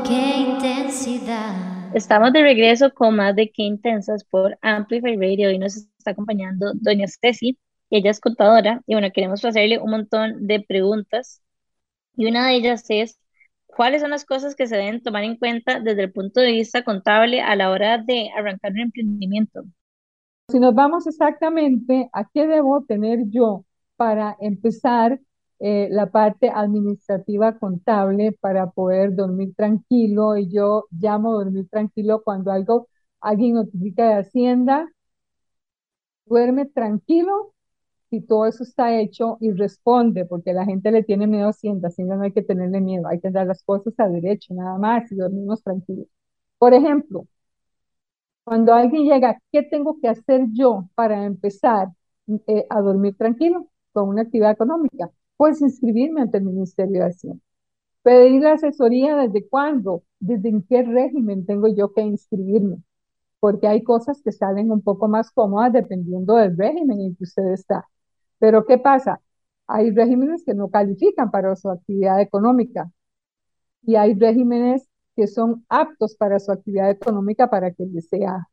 Qué intensidad. Estamos de regreso con más de Qué Intensas por Amplify Radio. Hoy nos está acompañando Doña Ceci, ella es contadora y bueno, queremos hacerle un montón de preguntas y una de ellas es, ¿cuáles son las cosas que se deben tomar en cuenta desde el punto de vista contable a la hora de arrancar un emprendimiento? Si nos vamos exactamente a qué debo tener yo para empezar eh, la parte administrativa contable para poder dormir tranquilo y yo llamo dormir tranquilo cuando algo, alguien notifica de Hacienda, duerme tranquilo si todo eso está hecho y responde, porque la gente le tiene miedo a Hacienda, Hacienda no hay que tenerle miedo, hay que dar las cosas a derecho nada más y dormimos tranquilos. Por ejemplo, cuando alguien llega, ¿qué tengo que hacer yo para empezar eh, a dormir tranquilo con una actividad económica? Puedes inscribirme ante el Ministerio de Hacienda. Pedir la asesoría desde cuándo, desde en qué régimen tengo yo que inscribirme, porque hay cosas que salen un poco más cómodas dependiendo del régimen en que usted está. Pero ¿qué pasa? Hay regímenes que no califican para su actividad económica y hay regímenes que son aptos para su actividad económica para que le sea,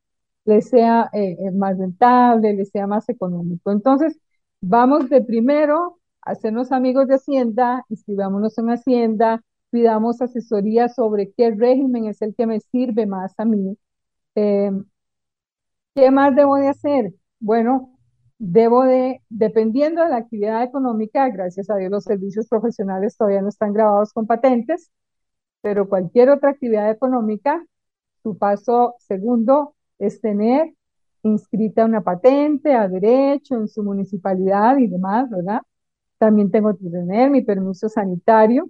le sea eh, eh, más rentable, le sea más económico. Entonces, vamos de primero hacernos amigos de Hacienda, inscribámonos en Hacienda, pidamos asesoría sobre qué régimen es el que me sirve más a mí. Em, ¿Qué más debo de hacer? Bueno, debo de, dependiendo de la actividad económica, gracias a Dios los servicios profesionales todavía no están grabados con patentes, pero cualquier otra actividad económica, su paso segundo es tener inscrita una patente a derecho en su municipalidad y demás, ¿verdad? También tengo que tener mi permiso sanitario.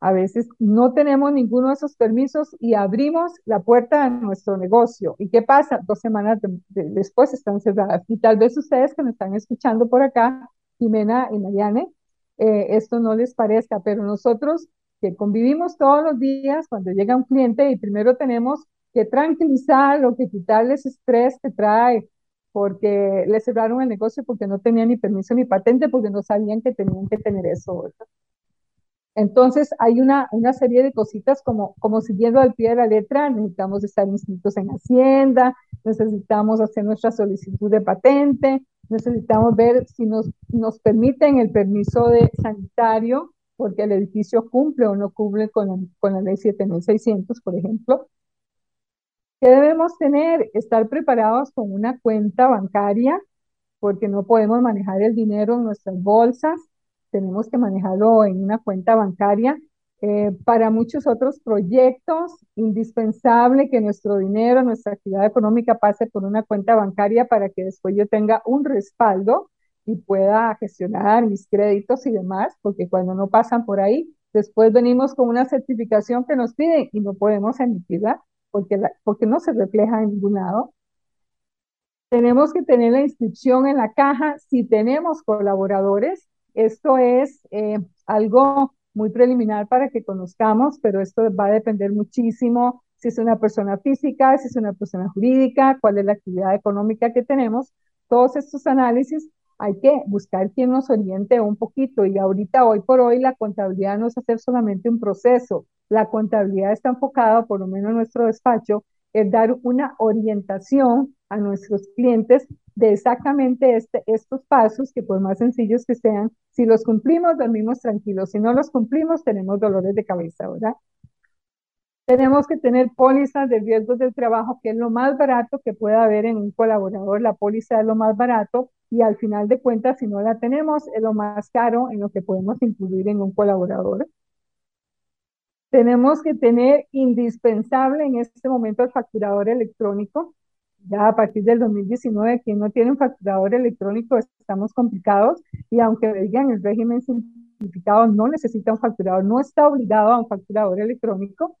A veces no tenemos ninguno de esos permisos y abrimos la puerta a nuestro negocio. ¿Y qué pasa? Dos semanas después están cerradas. Y tal vez ustedes que me están escuchando por acá, Jimena y Mariane, eh, esto no les parezca, pero nosotros que convivimos todos los días, cuando llega un cliente y primero tenemos que tranquilizar o que quitarles estrés que trae porque le cerraron el negocio porque no tenían ni permiso ni patente, porque no sabían que tenían que tener eso. Entonces hay una, una serie de cositas como, como siguiendo al pie de la letra, necesitamos estar inscritos en Hacienda, necesitamos hacer nuestra solicitud de patente, necesitamos ver si nos, nos permiten el permiso de sanitario, porque el edificio cumple o no cumple con, con la ley 7600, por ejemplo. ¿Qué debemos tener? Estar preparados con una cuenta bancaria, porque no podemos manejar el dinero en nuestras bolsas, tenemos que manejarlo en una cuenta bancaria. Eh, para muchos otros proyectos, indispensable que nuestro dinero, nuestra actividad económica pase por una cuenta bancaria para que después yo tenga un respaldo y pueda gestionar mis créditos y demás, porque cuando no pasan por ahí, después venimos con una certificación que nos piden y no podemos emitirla porque, porque no se refleja en ningún lado. Tenemos que tener la inscripción en la caja si tenemos colaboradores. Esto es eh, algo muy preliminar para que conozcamos, pero esto va a depender muchísimo si es una persona física, si es una persona jurídica, cuál es la actividad económica que tenemos. Todos estos análisis hay que buscar quien nos oriente un poquito y ahorita, hoy por hoy, la contabilidad no es hacer solamente un proceso, la contabilidad está enfocada, por lo menos en nuestro despacho, en dar una orientación a nuestros clientes de exactamente este, estos pasos que por más sencillos que sean, si los cumplimos, dormimos tranquilos, si no los cumplimos, tenemos dolores de cabeza, ¿verdad? Tenemos que tener pólizas de riesgos del trabajo, que es lo más barato que pueda haber en un colaborador. La póliza es lo más barato y al final de cuentas, si no la tenemos, es lo más caro en lo que podemos incluir en un colaborador. Tenemos que tener indispensable en este momento el facturador electrónico. Ya a partir del 2019, quien no tiene un facturador electrónico, estamos complicados. Y aunque digan el régimen simplificado no necesita un facturador, no está obligado a un facturador electrónico,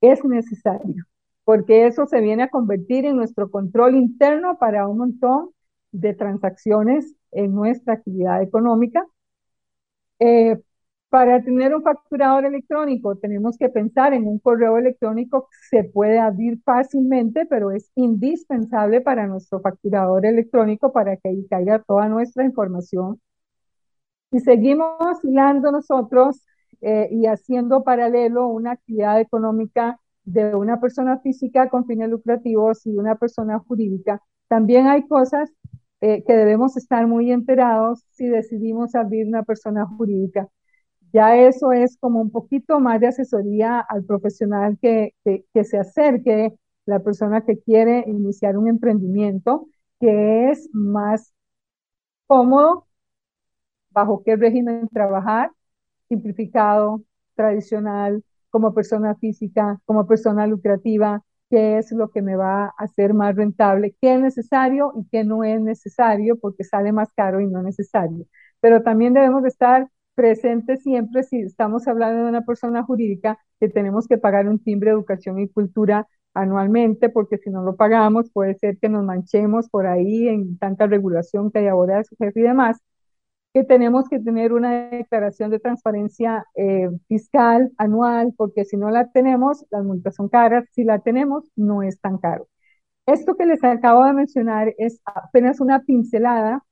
es necesario, porque eso se viene a convertir en nuestro control interno para un montón de transacciones en nuestra actividad económica. Eh, para tener un facturador electrónico tenemos que pensar en un correo electrónico que se puede abrir fácilmente, pero es indispensable para nuestro facturador electrónico para que ahí caiga toda nuestra información. Y seguimos hilando nosotros eh, y haciendo paralelo una actividad económica de una persona física con fines lucrativos y una persona jurídica. También hay cosas eh, que debemos estar muy enterados si decidimos abrir una persona jurídica. Ya eso es como un poquito más de asesoría al profesional que, que, que se acerque, la persona que quiere iniciar un emprendimiento, que es más cómodo, bajo qué régimen trabajar, simplificado, tradicional, como persona física, como persona lucrativa, qué es lo que me va a hacer más rentable, qué es necesario y qué no es necesario, porque sale más caro y no necesario. Pero también debemos de estar presentes siempre si estamos hablando de una persona jurídica que tenemos que pagar un timbre de educación y cultura anualmente, porque si no lo pagamos puede ser que nos manchemos por ahí en tanta regulación que hay ahora de su jefe y demás que tenemos que tener una declaración de transparencia eh, fiscal anual, porque si no la tenemos, las multas son caras, si la tenemos, no es tan caro. Esto que les acabo de mencionar es apenas una pincelada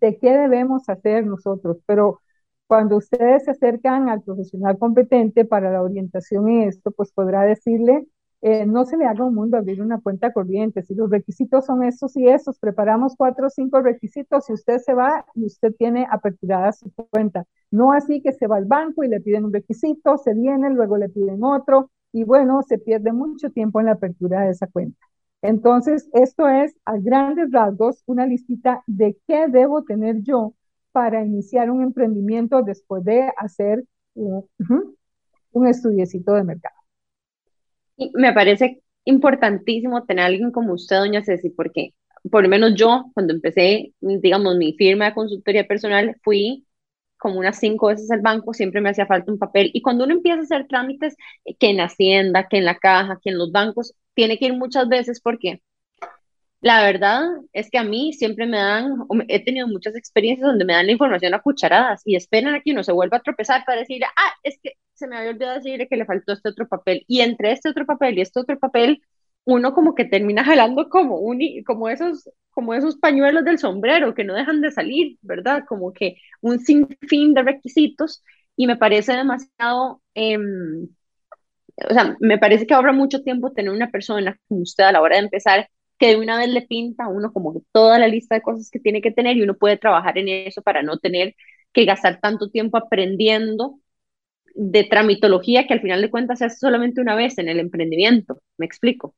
de qué debemos hacer nosotros, pero cuando ustedes se acercan al profesional competente para la orientación en esto, pues podrá decirle eh, no se le haga un mundo abrir una cuenta corriente. Si los requisitos son estos y estos, preparamos cuatro o cinco requisitos y usted se va y usted tiene aperturada su cuenta. No así que se va al banco y le piden un requisito, se viene, luego le piden otro y bueno, se pierde mucho tiempo en la apertura de esa cuenta. Entonces, esto es a grandes rasgos una listita de qué debo tener yo para iniciar un emprendimiento después de hacer un, un estudiecito de mercado me parece importantísimo tener a alguien como usted, doña Ceci, porque por lo menos yo, cuando empecé, digamos, mi firma de consultoría personal, fui como unas cinco veces al banco, siempre me hacía falta un papel. Y cuando uno empieza a hacer trámites, que en Hacienda, que en la caja, que en los bancos, tiene que ir muchas veces porque la verdad es que a mí siempre me dan, he tenido muchas experiencias donde me dan la información a cucharadas y esperan a que uno se vuelva a tropezar para decir, ah, es que se me había olvidado decirle que le faltó este otro papel. Y entre este otro papel y este otro papel, uno como que termina jalando como, un, como, esos, como esos pañuelos del sombrero que no dejan de salir, ¿verdad? Como que un sinfín de requisitos y me parece demasiado, em, o sea, me parece que ahorra mucho tiempo tener una persona como usted a la hora de empezar que de una vez le pinta a uno como que toda la lista de cosas que tiene que tener y uno puede trabajar en eso para no tener que gastar tanto tiempo aprendiendo de tramitología que al final de cuentas se hace solamente una vez en el emprendimiento. ¿Me explico?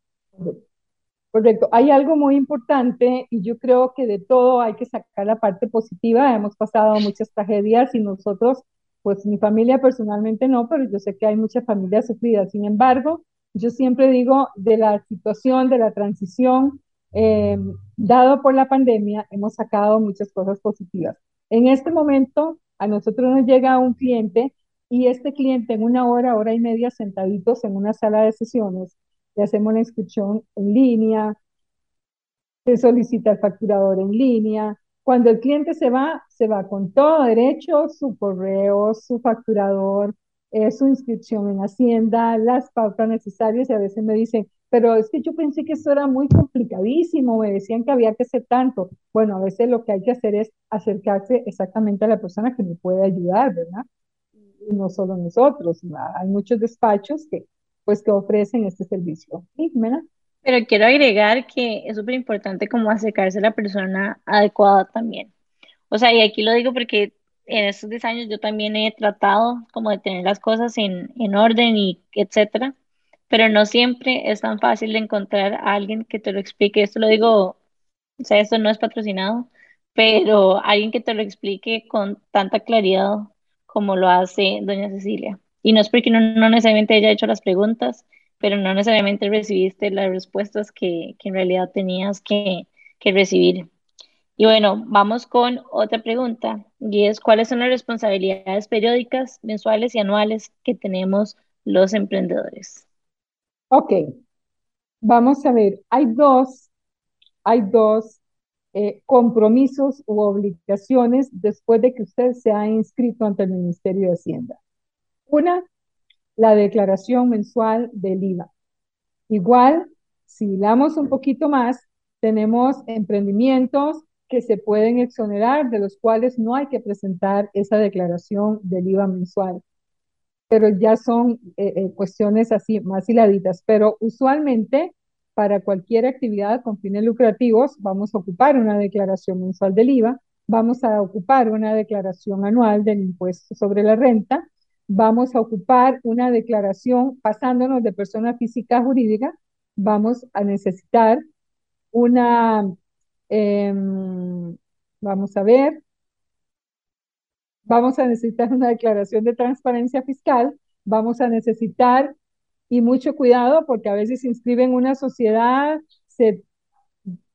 Correcto. Hay algo muy importante y yo creo que de todo hay que sacar la parte positiva. Hemos pasado muchas tragedias y nosotros, pues mi familia personalmente no, pero yo sé que hay muchas familias sufridas. Sin embargo, yo siempre digo de la situación, de la transición, eh, dado por la pandemia, hemos sacado muchas cosas positivas. En este momento, a nosotros nos llega un cliente y este cliente en una hora, hora y media sentaditos en una sala de sesiones, le hacemos la inscripción en línea, se solicita el facturador en línea. Cuando el cliente se va, se va con todo derecho, su correo, su facturador, eh, su inscripción en Hacienda, las pautas necesarias y a veces me dicen, pero es que yo pensé que eso era muy complicadísimo, me decían que había que hacer tanto. Bueno, a veces lo que hay que hacer es acercarse exactamente a la persona que me puede ayudar, ¿verdad? No solo nosotros, hay muchos despachos que pues que ofrecen este servicio. ¿Sí, Pero quiero agregar que es súper importante como acercarse a la persona adecuada también. O sea, y aquí lo digo porque en estos 10 años yo también he tratado como de tener las cosas en, en orden y etcétera, pero no siempre es tan fácil de encontrar a alguien que te lo explique. Esto lo digo, o sea, esto no es patrocinado, pero alguien que te lo explique con tanta claridad como lo hace doña Cecilia. Y no es porque no, no necesariamente haya hecho las preguntas, pero no necesariamente recibiste las respuestas que, que en realidad tenías que, que recibir. Y bueno, vamos con otra pregunta, y es cuáles son las responsabilidades periódicas, mensuales y anuales que tenemos los emprendedores. Ok, vamos a ver, hay dos, hay dos eh, compromisos u obligaciones después de que usted se ha inscrito ante el Ministerio de Hacienda. Una, la declaración mensual del IVA. Igual, si damos un poquito más, tenemos emprendimientos que se pueden exonerar, de los cuales no hay que presentar esa declaración del IVA mensual. Pero ya son eh, eh, cuestiones así más hiladitas. Pero usualmente, para cualquier actividad con fines lucrativos, vamos a ocupar una declaración mensual del IVA, vamos a ocupar una declaración anual del impuesto sobre la renta, vamos a ocupar una declaración pasándonos de persona física a jurídica, vamos a necesitar una Em, vamos a ver. Vamos a necesitar una declaración de transparencia fiscal. Vamos a necesitar, y mucho cuidado, porque a veces se inscriben una sociedad, se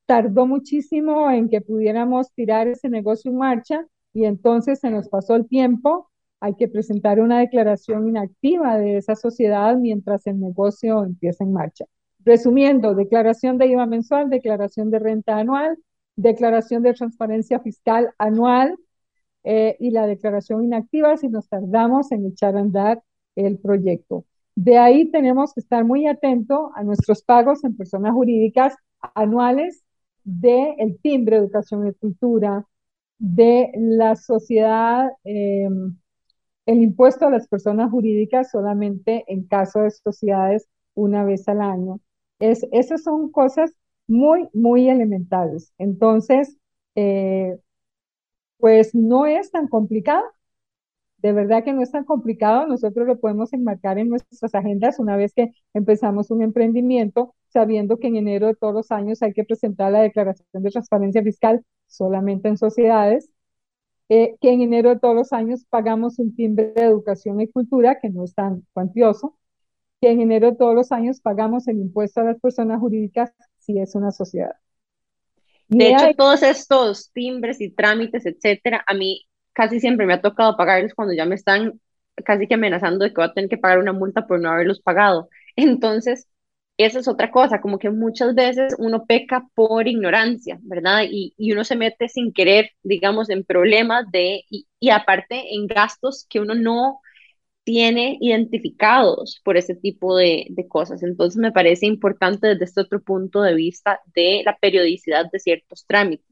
tardó muchísimo en que pudiéramos tirar ese negocio en marcha y entonces se nos pasó el tiempo. Hay que presentar una declaración inactiva de esa sociedad mientras el negocio empieza en marcha. Resumiendo, declaración de IVA mensual, declaración de renta anual, declaración de transparencia fiscal anual eh, y la declaración inactiva si nos tardamos en echar a andar el proyecto. De ahí tenemos que estar muy atentos a nuestros pagos en personas jurídicas anuales del el timbre educación y cultura, de la sociedad, em, el impuesto a las personas jurídicas solamente en caso de sociedades una vez al año. Es, esas son cosas muy, muy elementales. Entonces, eh, pues no es tan complicado. De verdad que no es tan complicado. Nosotros lo podemos enmarcar en nuestras agendas una vez que empezamos un emprendimiento, sabiendo que en enero de todos los años hay que presentar la declaración de transparencia fiscal solamente en sociedades, eh, que en enero de todos los años pagamos un timbre de educación y cultura que no es tan cuantioso, que en enero todos los años pagamos el impuesto a las personas jurídicas si es una sociedad. De hecho, todos estos timbres y trámites, etcétera, a mí casi siempre me ha tocado pagarlos cuando ya me están casi que amenazando de que voy a tener que pagar una multa por no haberlos pagado. Entonces, esa es otra cosa, como que muchas veces uno peca por ignorancia, ¿verdad? Y, y uno se mete sin querer, digamos, en problemas de, y, y aparte en gastos que uno no tiene identificados por ese tipo de, de, cosas. Entonces me parece importante desde este otro punto de vista de la periodicidad de ciertos trámites.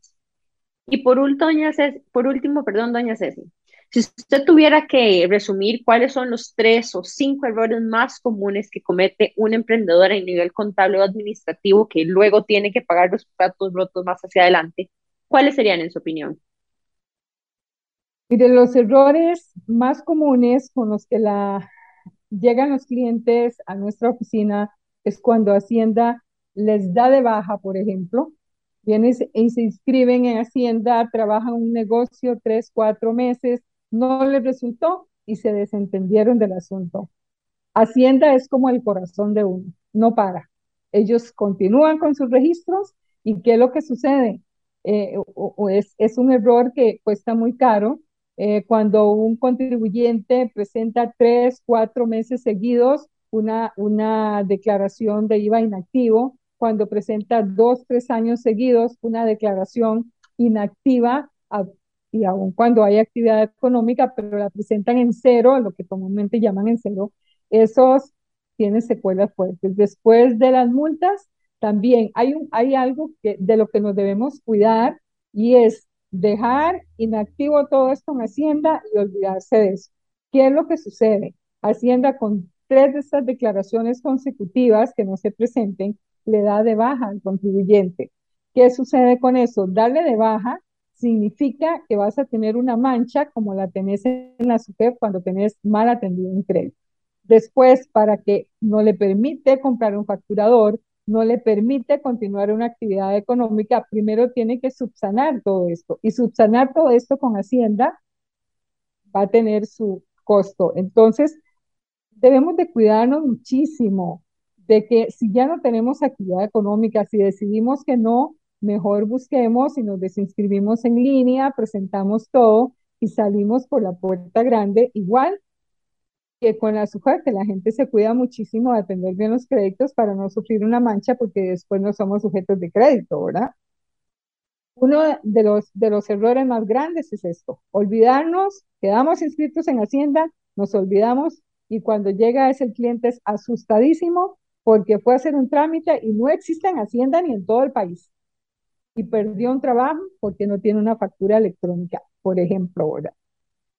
Y por último, doña Ceci, por último, perdón, doña Ceci, si usted tuviera que resumir cuáles son los tres o cinco errores más comunes que comete un emprendedor en nivel contable o administrativo que luego tiene que pagar los platos rotos más hacia adelante, ¿cuáles serían en su opinión? Y de los errores más comunes con los que llegan los clientes a nuestra oficina es cuando Hacienda les da de baja, por ejemplo, vienen y se inscriben en Hacienda, trabajan un negocio tres, cuatro meses, no les resultó y se desentendieron del asunto. Hacienda es como el corazón de uno, no para. Ellos continúan con sus registros y ¿qué es lo que sucede? Eh, es un error que cuesta muy caro eh, cuando un contribuyente presenta tres, cuatro meses seguidos una, una declaración de IVA inactivo, cuando presenta dos, tres años seguidos una declaración inactiva, y aun cuando hay actividad económica, pero la presentan en cero, lo que comúnmente llaman en cero, esos tienen secuelas fuertes. Después de las multas, también hay, un, hay algo que, de lo que nos debemos cuidar y es dejar inactivo todo esto en Hacienda y olvidarse de eso. ¿Qué es lo que sucede? Hacienda con tres de estas declaraciones consecutivas que no se presenten, le da de baja al contribuyente. ¿Qué sucede con eso? Darle de baja significa que vas a tener una mancha como la tenés en la SUPEP cuando tenés mal atendido un crédito. Después, para que no le permite comprar un facturador, no le permite continuar una actividad económica, primero tiene que subsanar todo esto. Y subsanar todo esto con Hacienda va a tener su costo. Entonces, debemos de cuidarnos muchísimo de que si ya no tenemos actividad económica, si decidimos que no, mejor busquemos y nos desinscribimos en línea, presentamos todo y salimos por la puerta grande. Igual que con la suerte, la gente se cuida muchísimo de atender bien los créditos para no sufrir una mancha porque después no somos sujetos de crédito, ¿verdad? Uno de los, de los errores más grandes es esto, olvidarnos, quedamos inscritos en Hacienda, nos olvidamos y cuando llega ese cliente es asustadísimo porque fue a hacer un trámite y no existe en Hacienda ni en todo el país. Y perdió un trabajo porque no tiene una factura electrónica, por ejemplo, ¿verdad?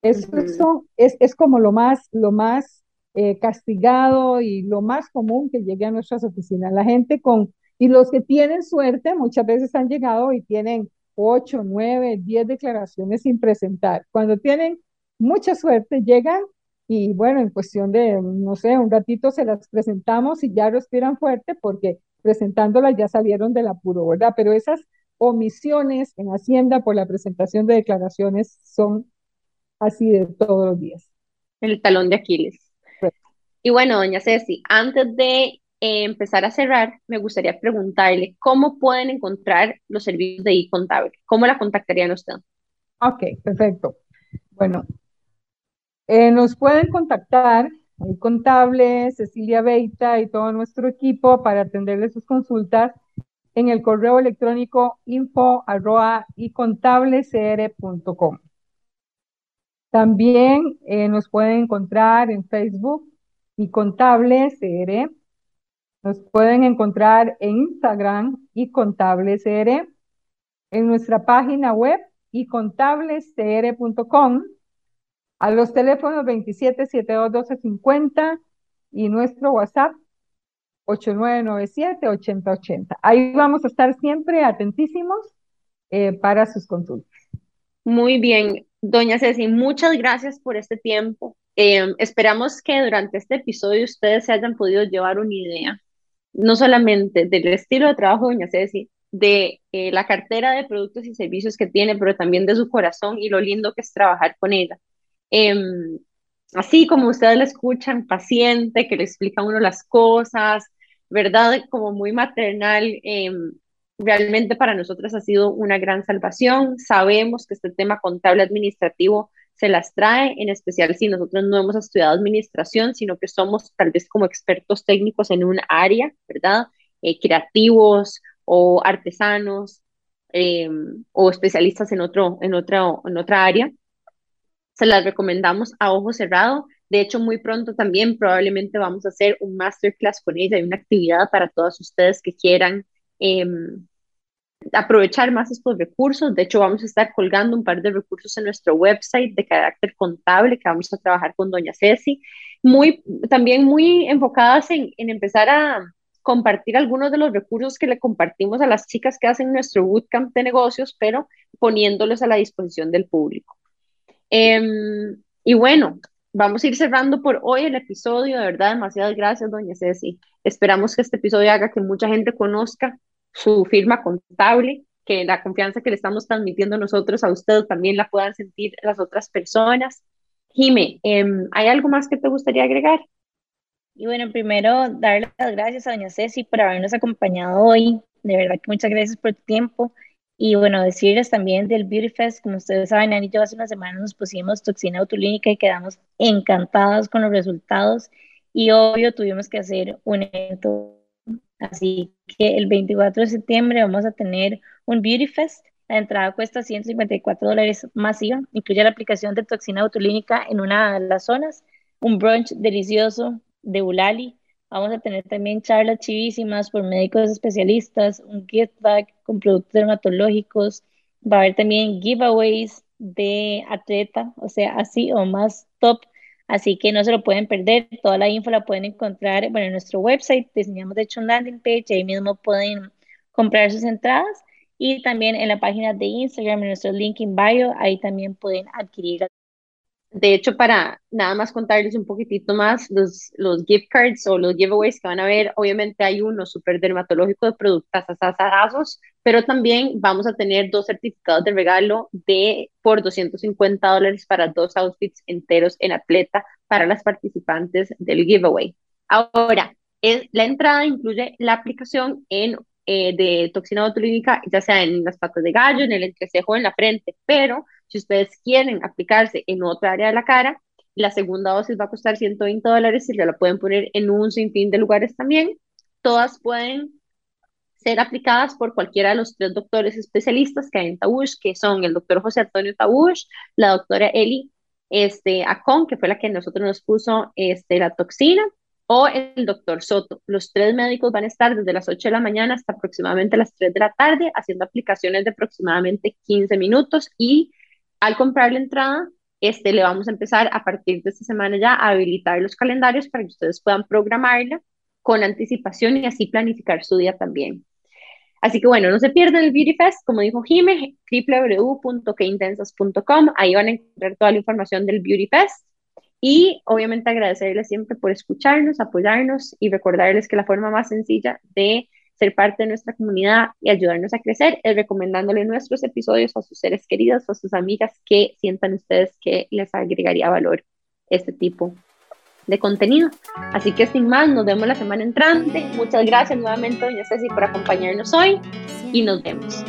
Eso es, es, como lo más, lo más eh, castigado y lo más común que llegue a nuestras oficinas. La gente con, y los que tienen suerte muchas veces han llegado y tienen ocho, nueve, diez declaraciones sin presentar. Cuando tienen mucha suerte, llegan y bueno, en cuestión de, no sé, un ratito se las presentamos y ya respiran fuerte porque presentándolas ya salieron del apuro, ¿verdad? Pero esas omisiones en Hacienda por la presentación de declaraciones son así de todos los días. El talón de Aquiles. Y bueno, doña Ceci, antes de eh, empezar a cerrar, me gustaría preguntarle cómo pueden encontrar los servicios de e-contable. ¿Cómo la contactarían usted? Ok, perfecto. Bueno, eh, nos pueden contactar el contable, Cecilia Beita y todo nuestro equipo para atenderle sus consultas en el correo electrónico info y contablecr.com. También eh, nos pueden encontrar en Facebook y. Nos pueden encontrar en Instagram y. En nuestra página web y contablecr.com a los teléfonos 27721250 y nuestro WhatsApp 8997-8080. Ahí vamos a estar siempre atentísimos eh, para sus consultas. Muy bien, doña Ceci, muchas gracias por este tiempo. Eh, esperamos que durante este episodio ustedes se hayan podido llevar una idea, no solamente del estilo de trabajo de doña Ceci, de eh, la cartera de productos y servicios que tiene, pero también de su corazón y lo lindo que es trabajar con ella. Em, así como ustedes le escuchan, paciente, que le explica a uno las cosas, ¿verdad? Como muy maternal. Em, realmente para nosotros ha sido una gran salvación. Sabemos que este tema contable administrativo se las trae, en especial si nosotros no hemos estudiado administración, sino que somos tal vez como expertos técnicos en un área, ¿verdad? Eh, creativos o artesanos em, o especialistas en, otro, en, otra, en otra área. Se las recomendamos a ojo cerrado. De hecho, muy pronto también probablemente vamos a hacer un masterclass con ella y una actividad para todos ustedes que quieran em, aprovechar más estos recursos. De hecho, vamos a estar colgando un par de recursos en nuestro website de carácter contable que vamos a trabajar con doña Ceci, muy, también muy enfocadas en, en empezar a compartir algunos de los recursos que le compartimos a las chicas que hacen nuestro bootcamp de negocios, pero poniéndolos a la disposición del público. Em, y bueno, vamos a ir cerrando por hoy el episodio. De verdad, demasiadas gracias, doña Ceci. Esperamos que este episodio haga que mucha gente conozca su firma contable, que la confianza que le estamos transmitiendo nosotros a ustedes también la puedan sentir las otras personas. Jime, em, ¿hay algo más que te gustaría agregar? Y bueno, primero darle las gracias a doña Ceci por habernos acompañado hoy. De verdad muchas gracias por tu tiempo. Y bueno, decirles también del Beauty Fest, como ustedes saben, Ani y yo hace una semana nos pusimos toxina autolínica y quedamos encantados con los resultados. Y obvio tuvimos que hacer un evento Así que el 24 de septiembre vamos a tener un Beauty Fest. La entrada cuesta 154 dólares masiva. Incluye la aplicación de toxina botulínica en una de las zonas, un brunch delicioso de Ulali. Vamos a tener también charlas chivísimas por médicos especialistas, un gift bag con productos dermatológicos. Va a haber también giveaways de atleta, o sea, así o más top Así que no se lo pueden perder. Toda la info la pueden encontrar bueno, en nuestro website. Diseñamos de hecho un landing page. Ahí mismo pueden comprar sus entradas. Y también en la página de Instagram, en nuestro link in bio, ahí también pueden adquirir de hecho, para nada más contarles un poquitito más, los, los gift cards o los giveaways que van a ver, obviamente hay uno súper dermatológico de productos asazazazos, pero también vamos a tener dos certificados de regalo de por 250 dólares para dos outfits enteros en atleta para las participantes del giveaway. Ahora, es, la entrada incluye la aplicación en eh, de toxina botulínica, ya sea en las patas de gallo, en el entrecejo, en la frente, pero si ustedes quieren aplicarse en otra área de la cara, la segunda dosis va a costar 120 dólares y ya la pueden poner en un sinfín de lugares también. Todas pueden ser aplicadas por cualquiera de los tres doctores especialistas que hay en Tabush, que son el doctor José Antonio Tabush, la doctora Eli este, Acon, que fue la que nosotros nos puso este, la toxina, o el doctor Soto. Los tres médicos van a estar desde las 8 de la mañana hasta aproximadamente las 3 de la tarde haciendo aplicaciones de aproximadamente 15 minutos y al comprar la entrada, este, le vamos a empezar a partir de esta semana ya a habilitar los calendarios para que ustedes puedan programarla con anticipación y así planificar su día también. Así que bueno, no se pierdan el Beauty Fest, como dijo Jime, www.queintensas.com, ahí van a encontrar toda la información del Beauty Fest y obviamente agradecerles siempre por escucharnos, apoyarnos y recordarles que la forma más sencilla de ser parte de nuestra comunidad y ayudarnos a crecer es recomendándole nuestros episodios a sus seres queridos o a sus amigas que sientan ustedes que les agregaría valor este tipo de contenido. Así que sin más, nos vemos la semana entrante. Muchas gracias nuevamente, doña Ceci, por acompañarnos hoy y nos vemos.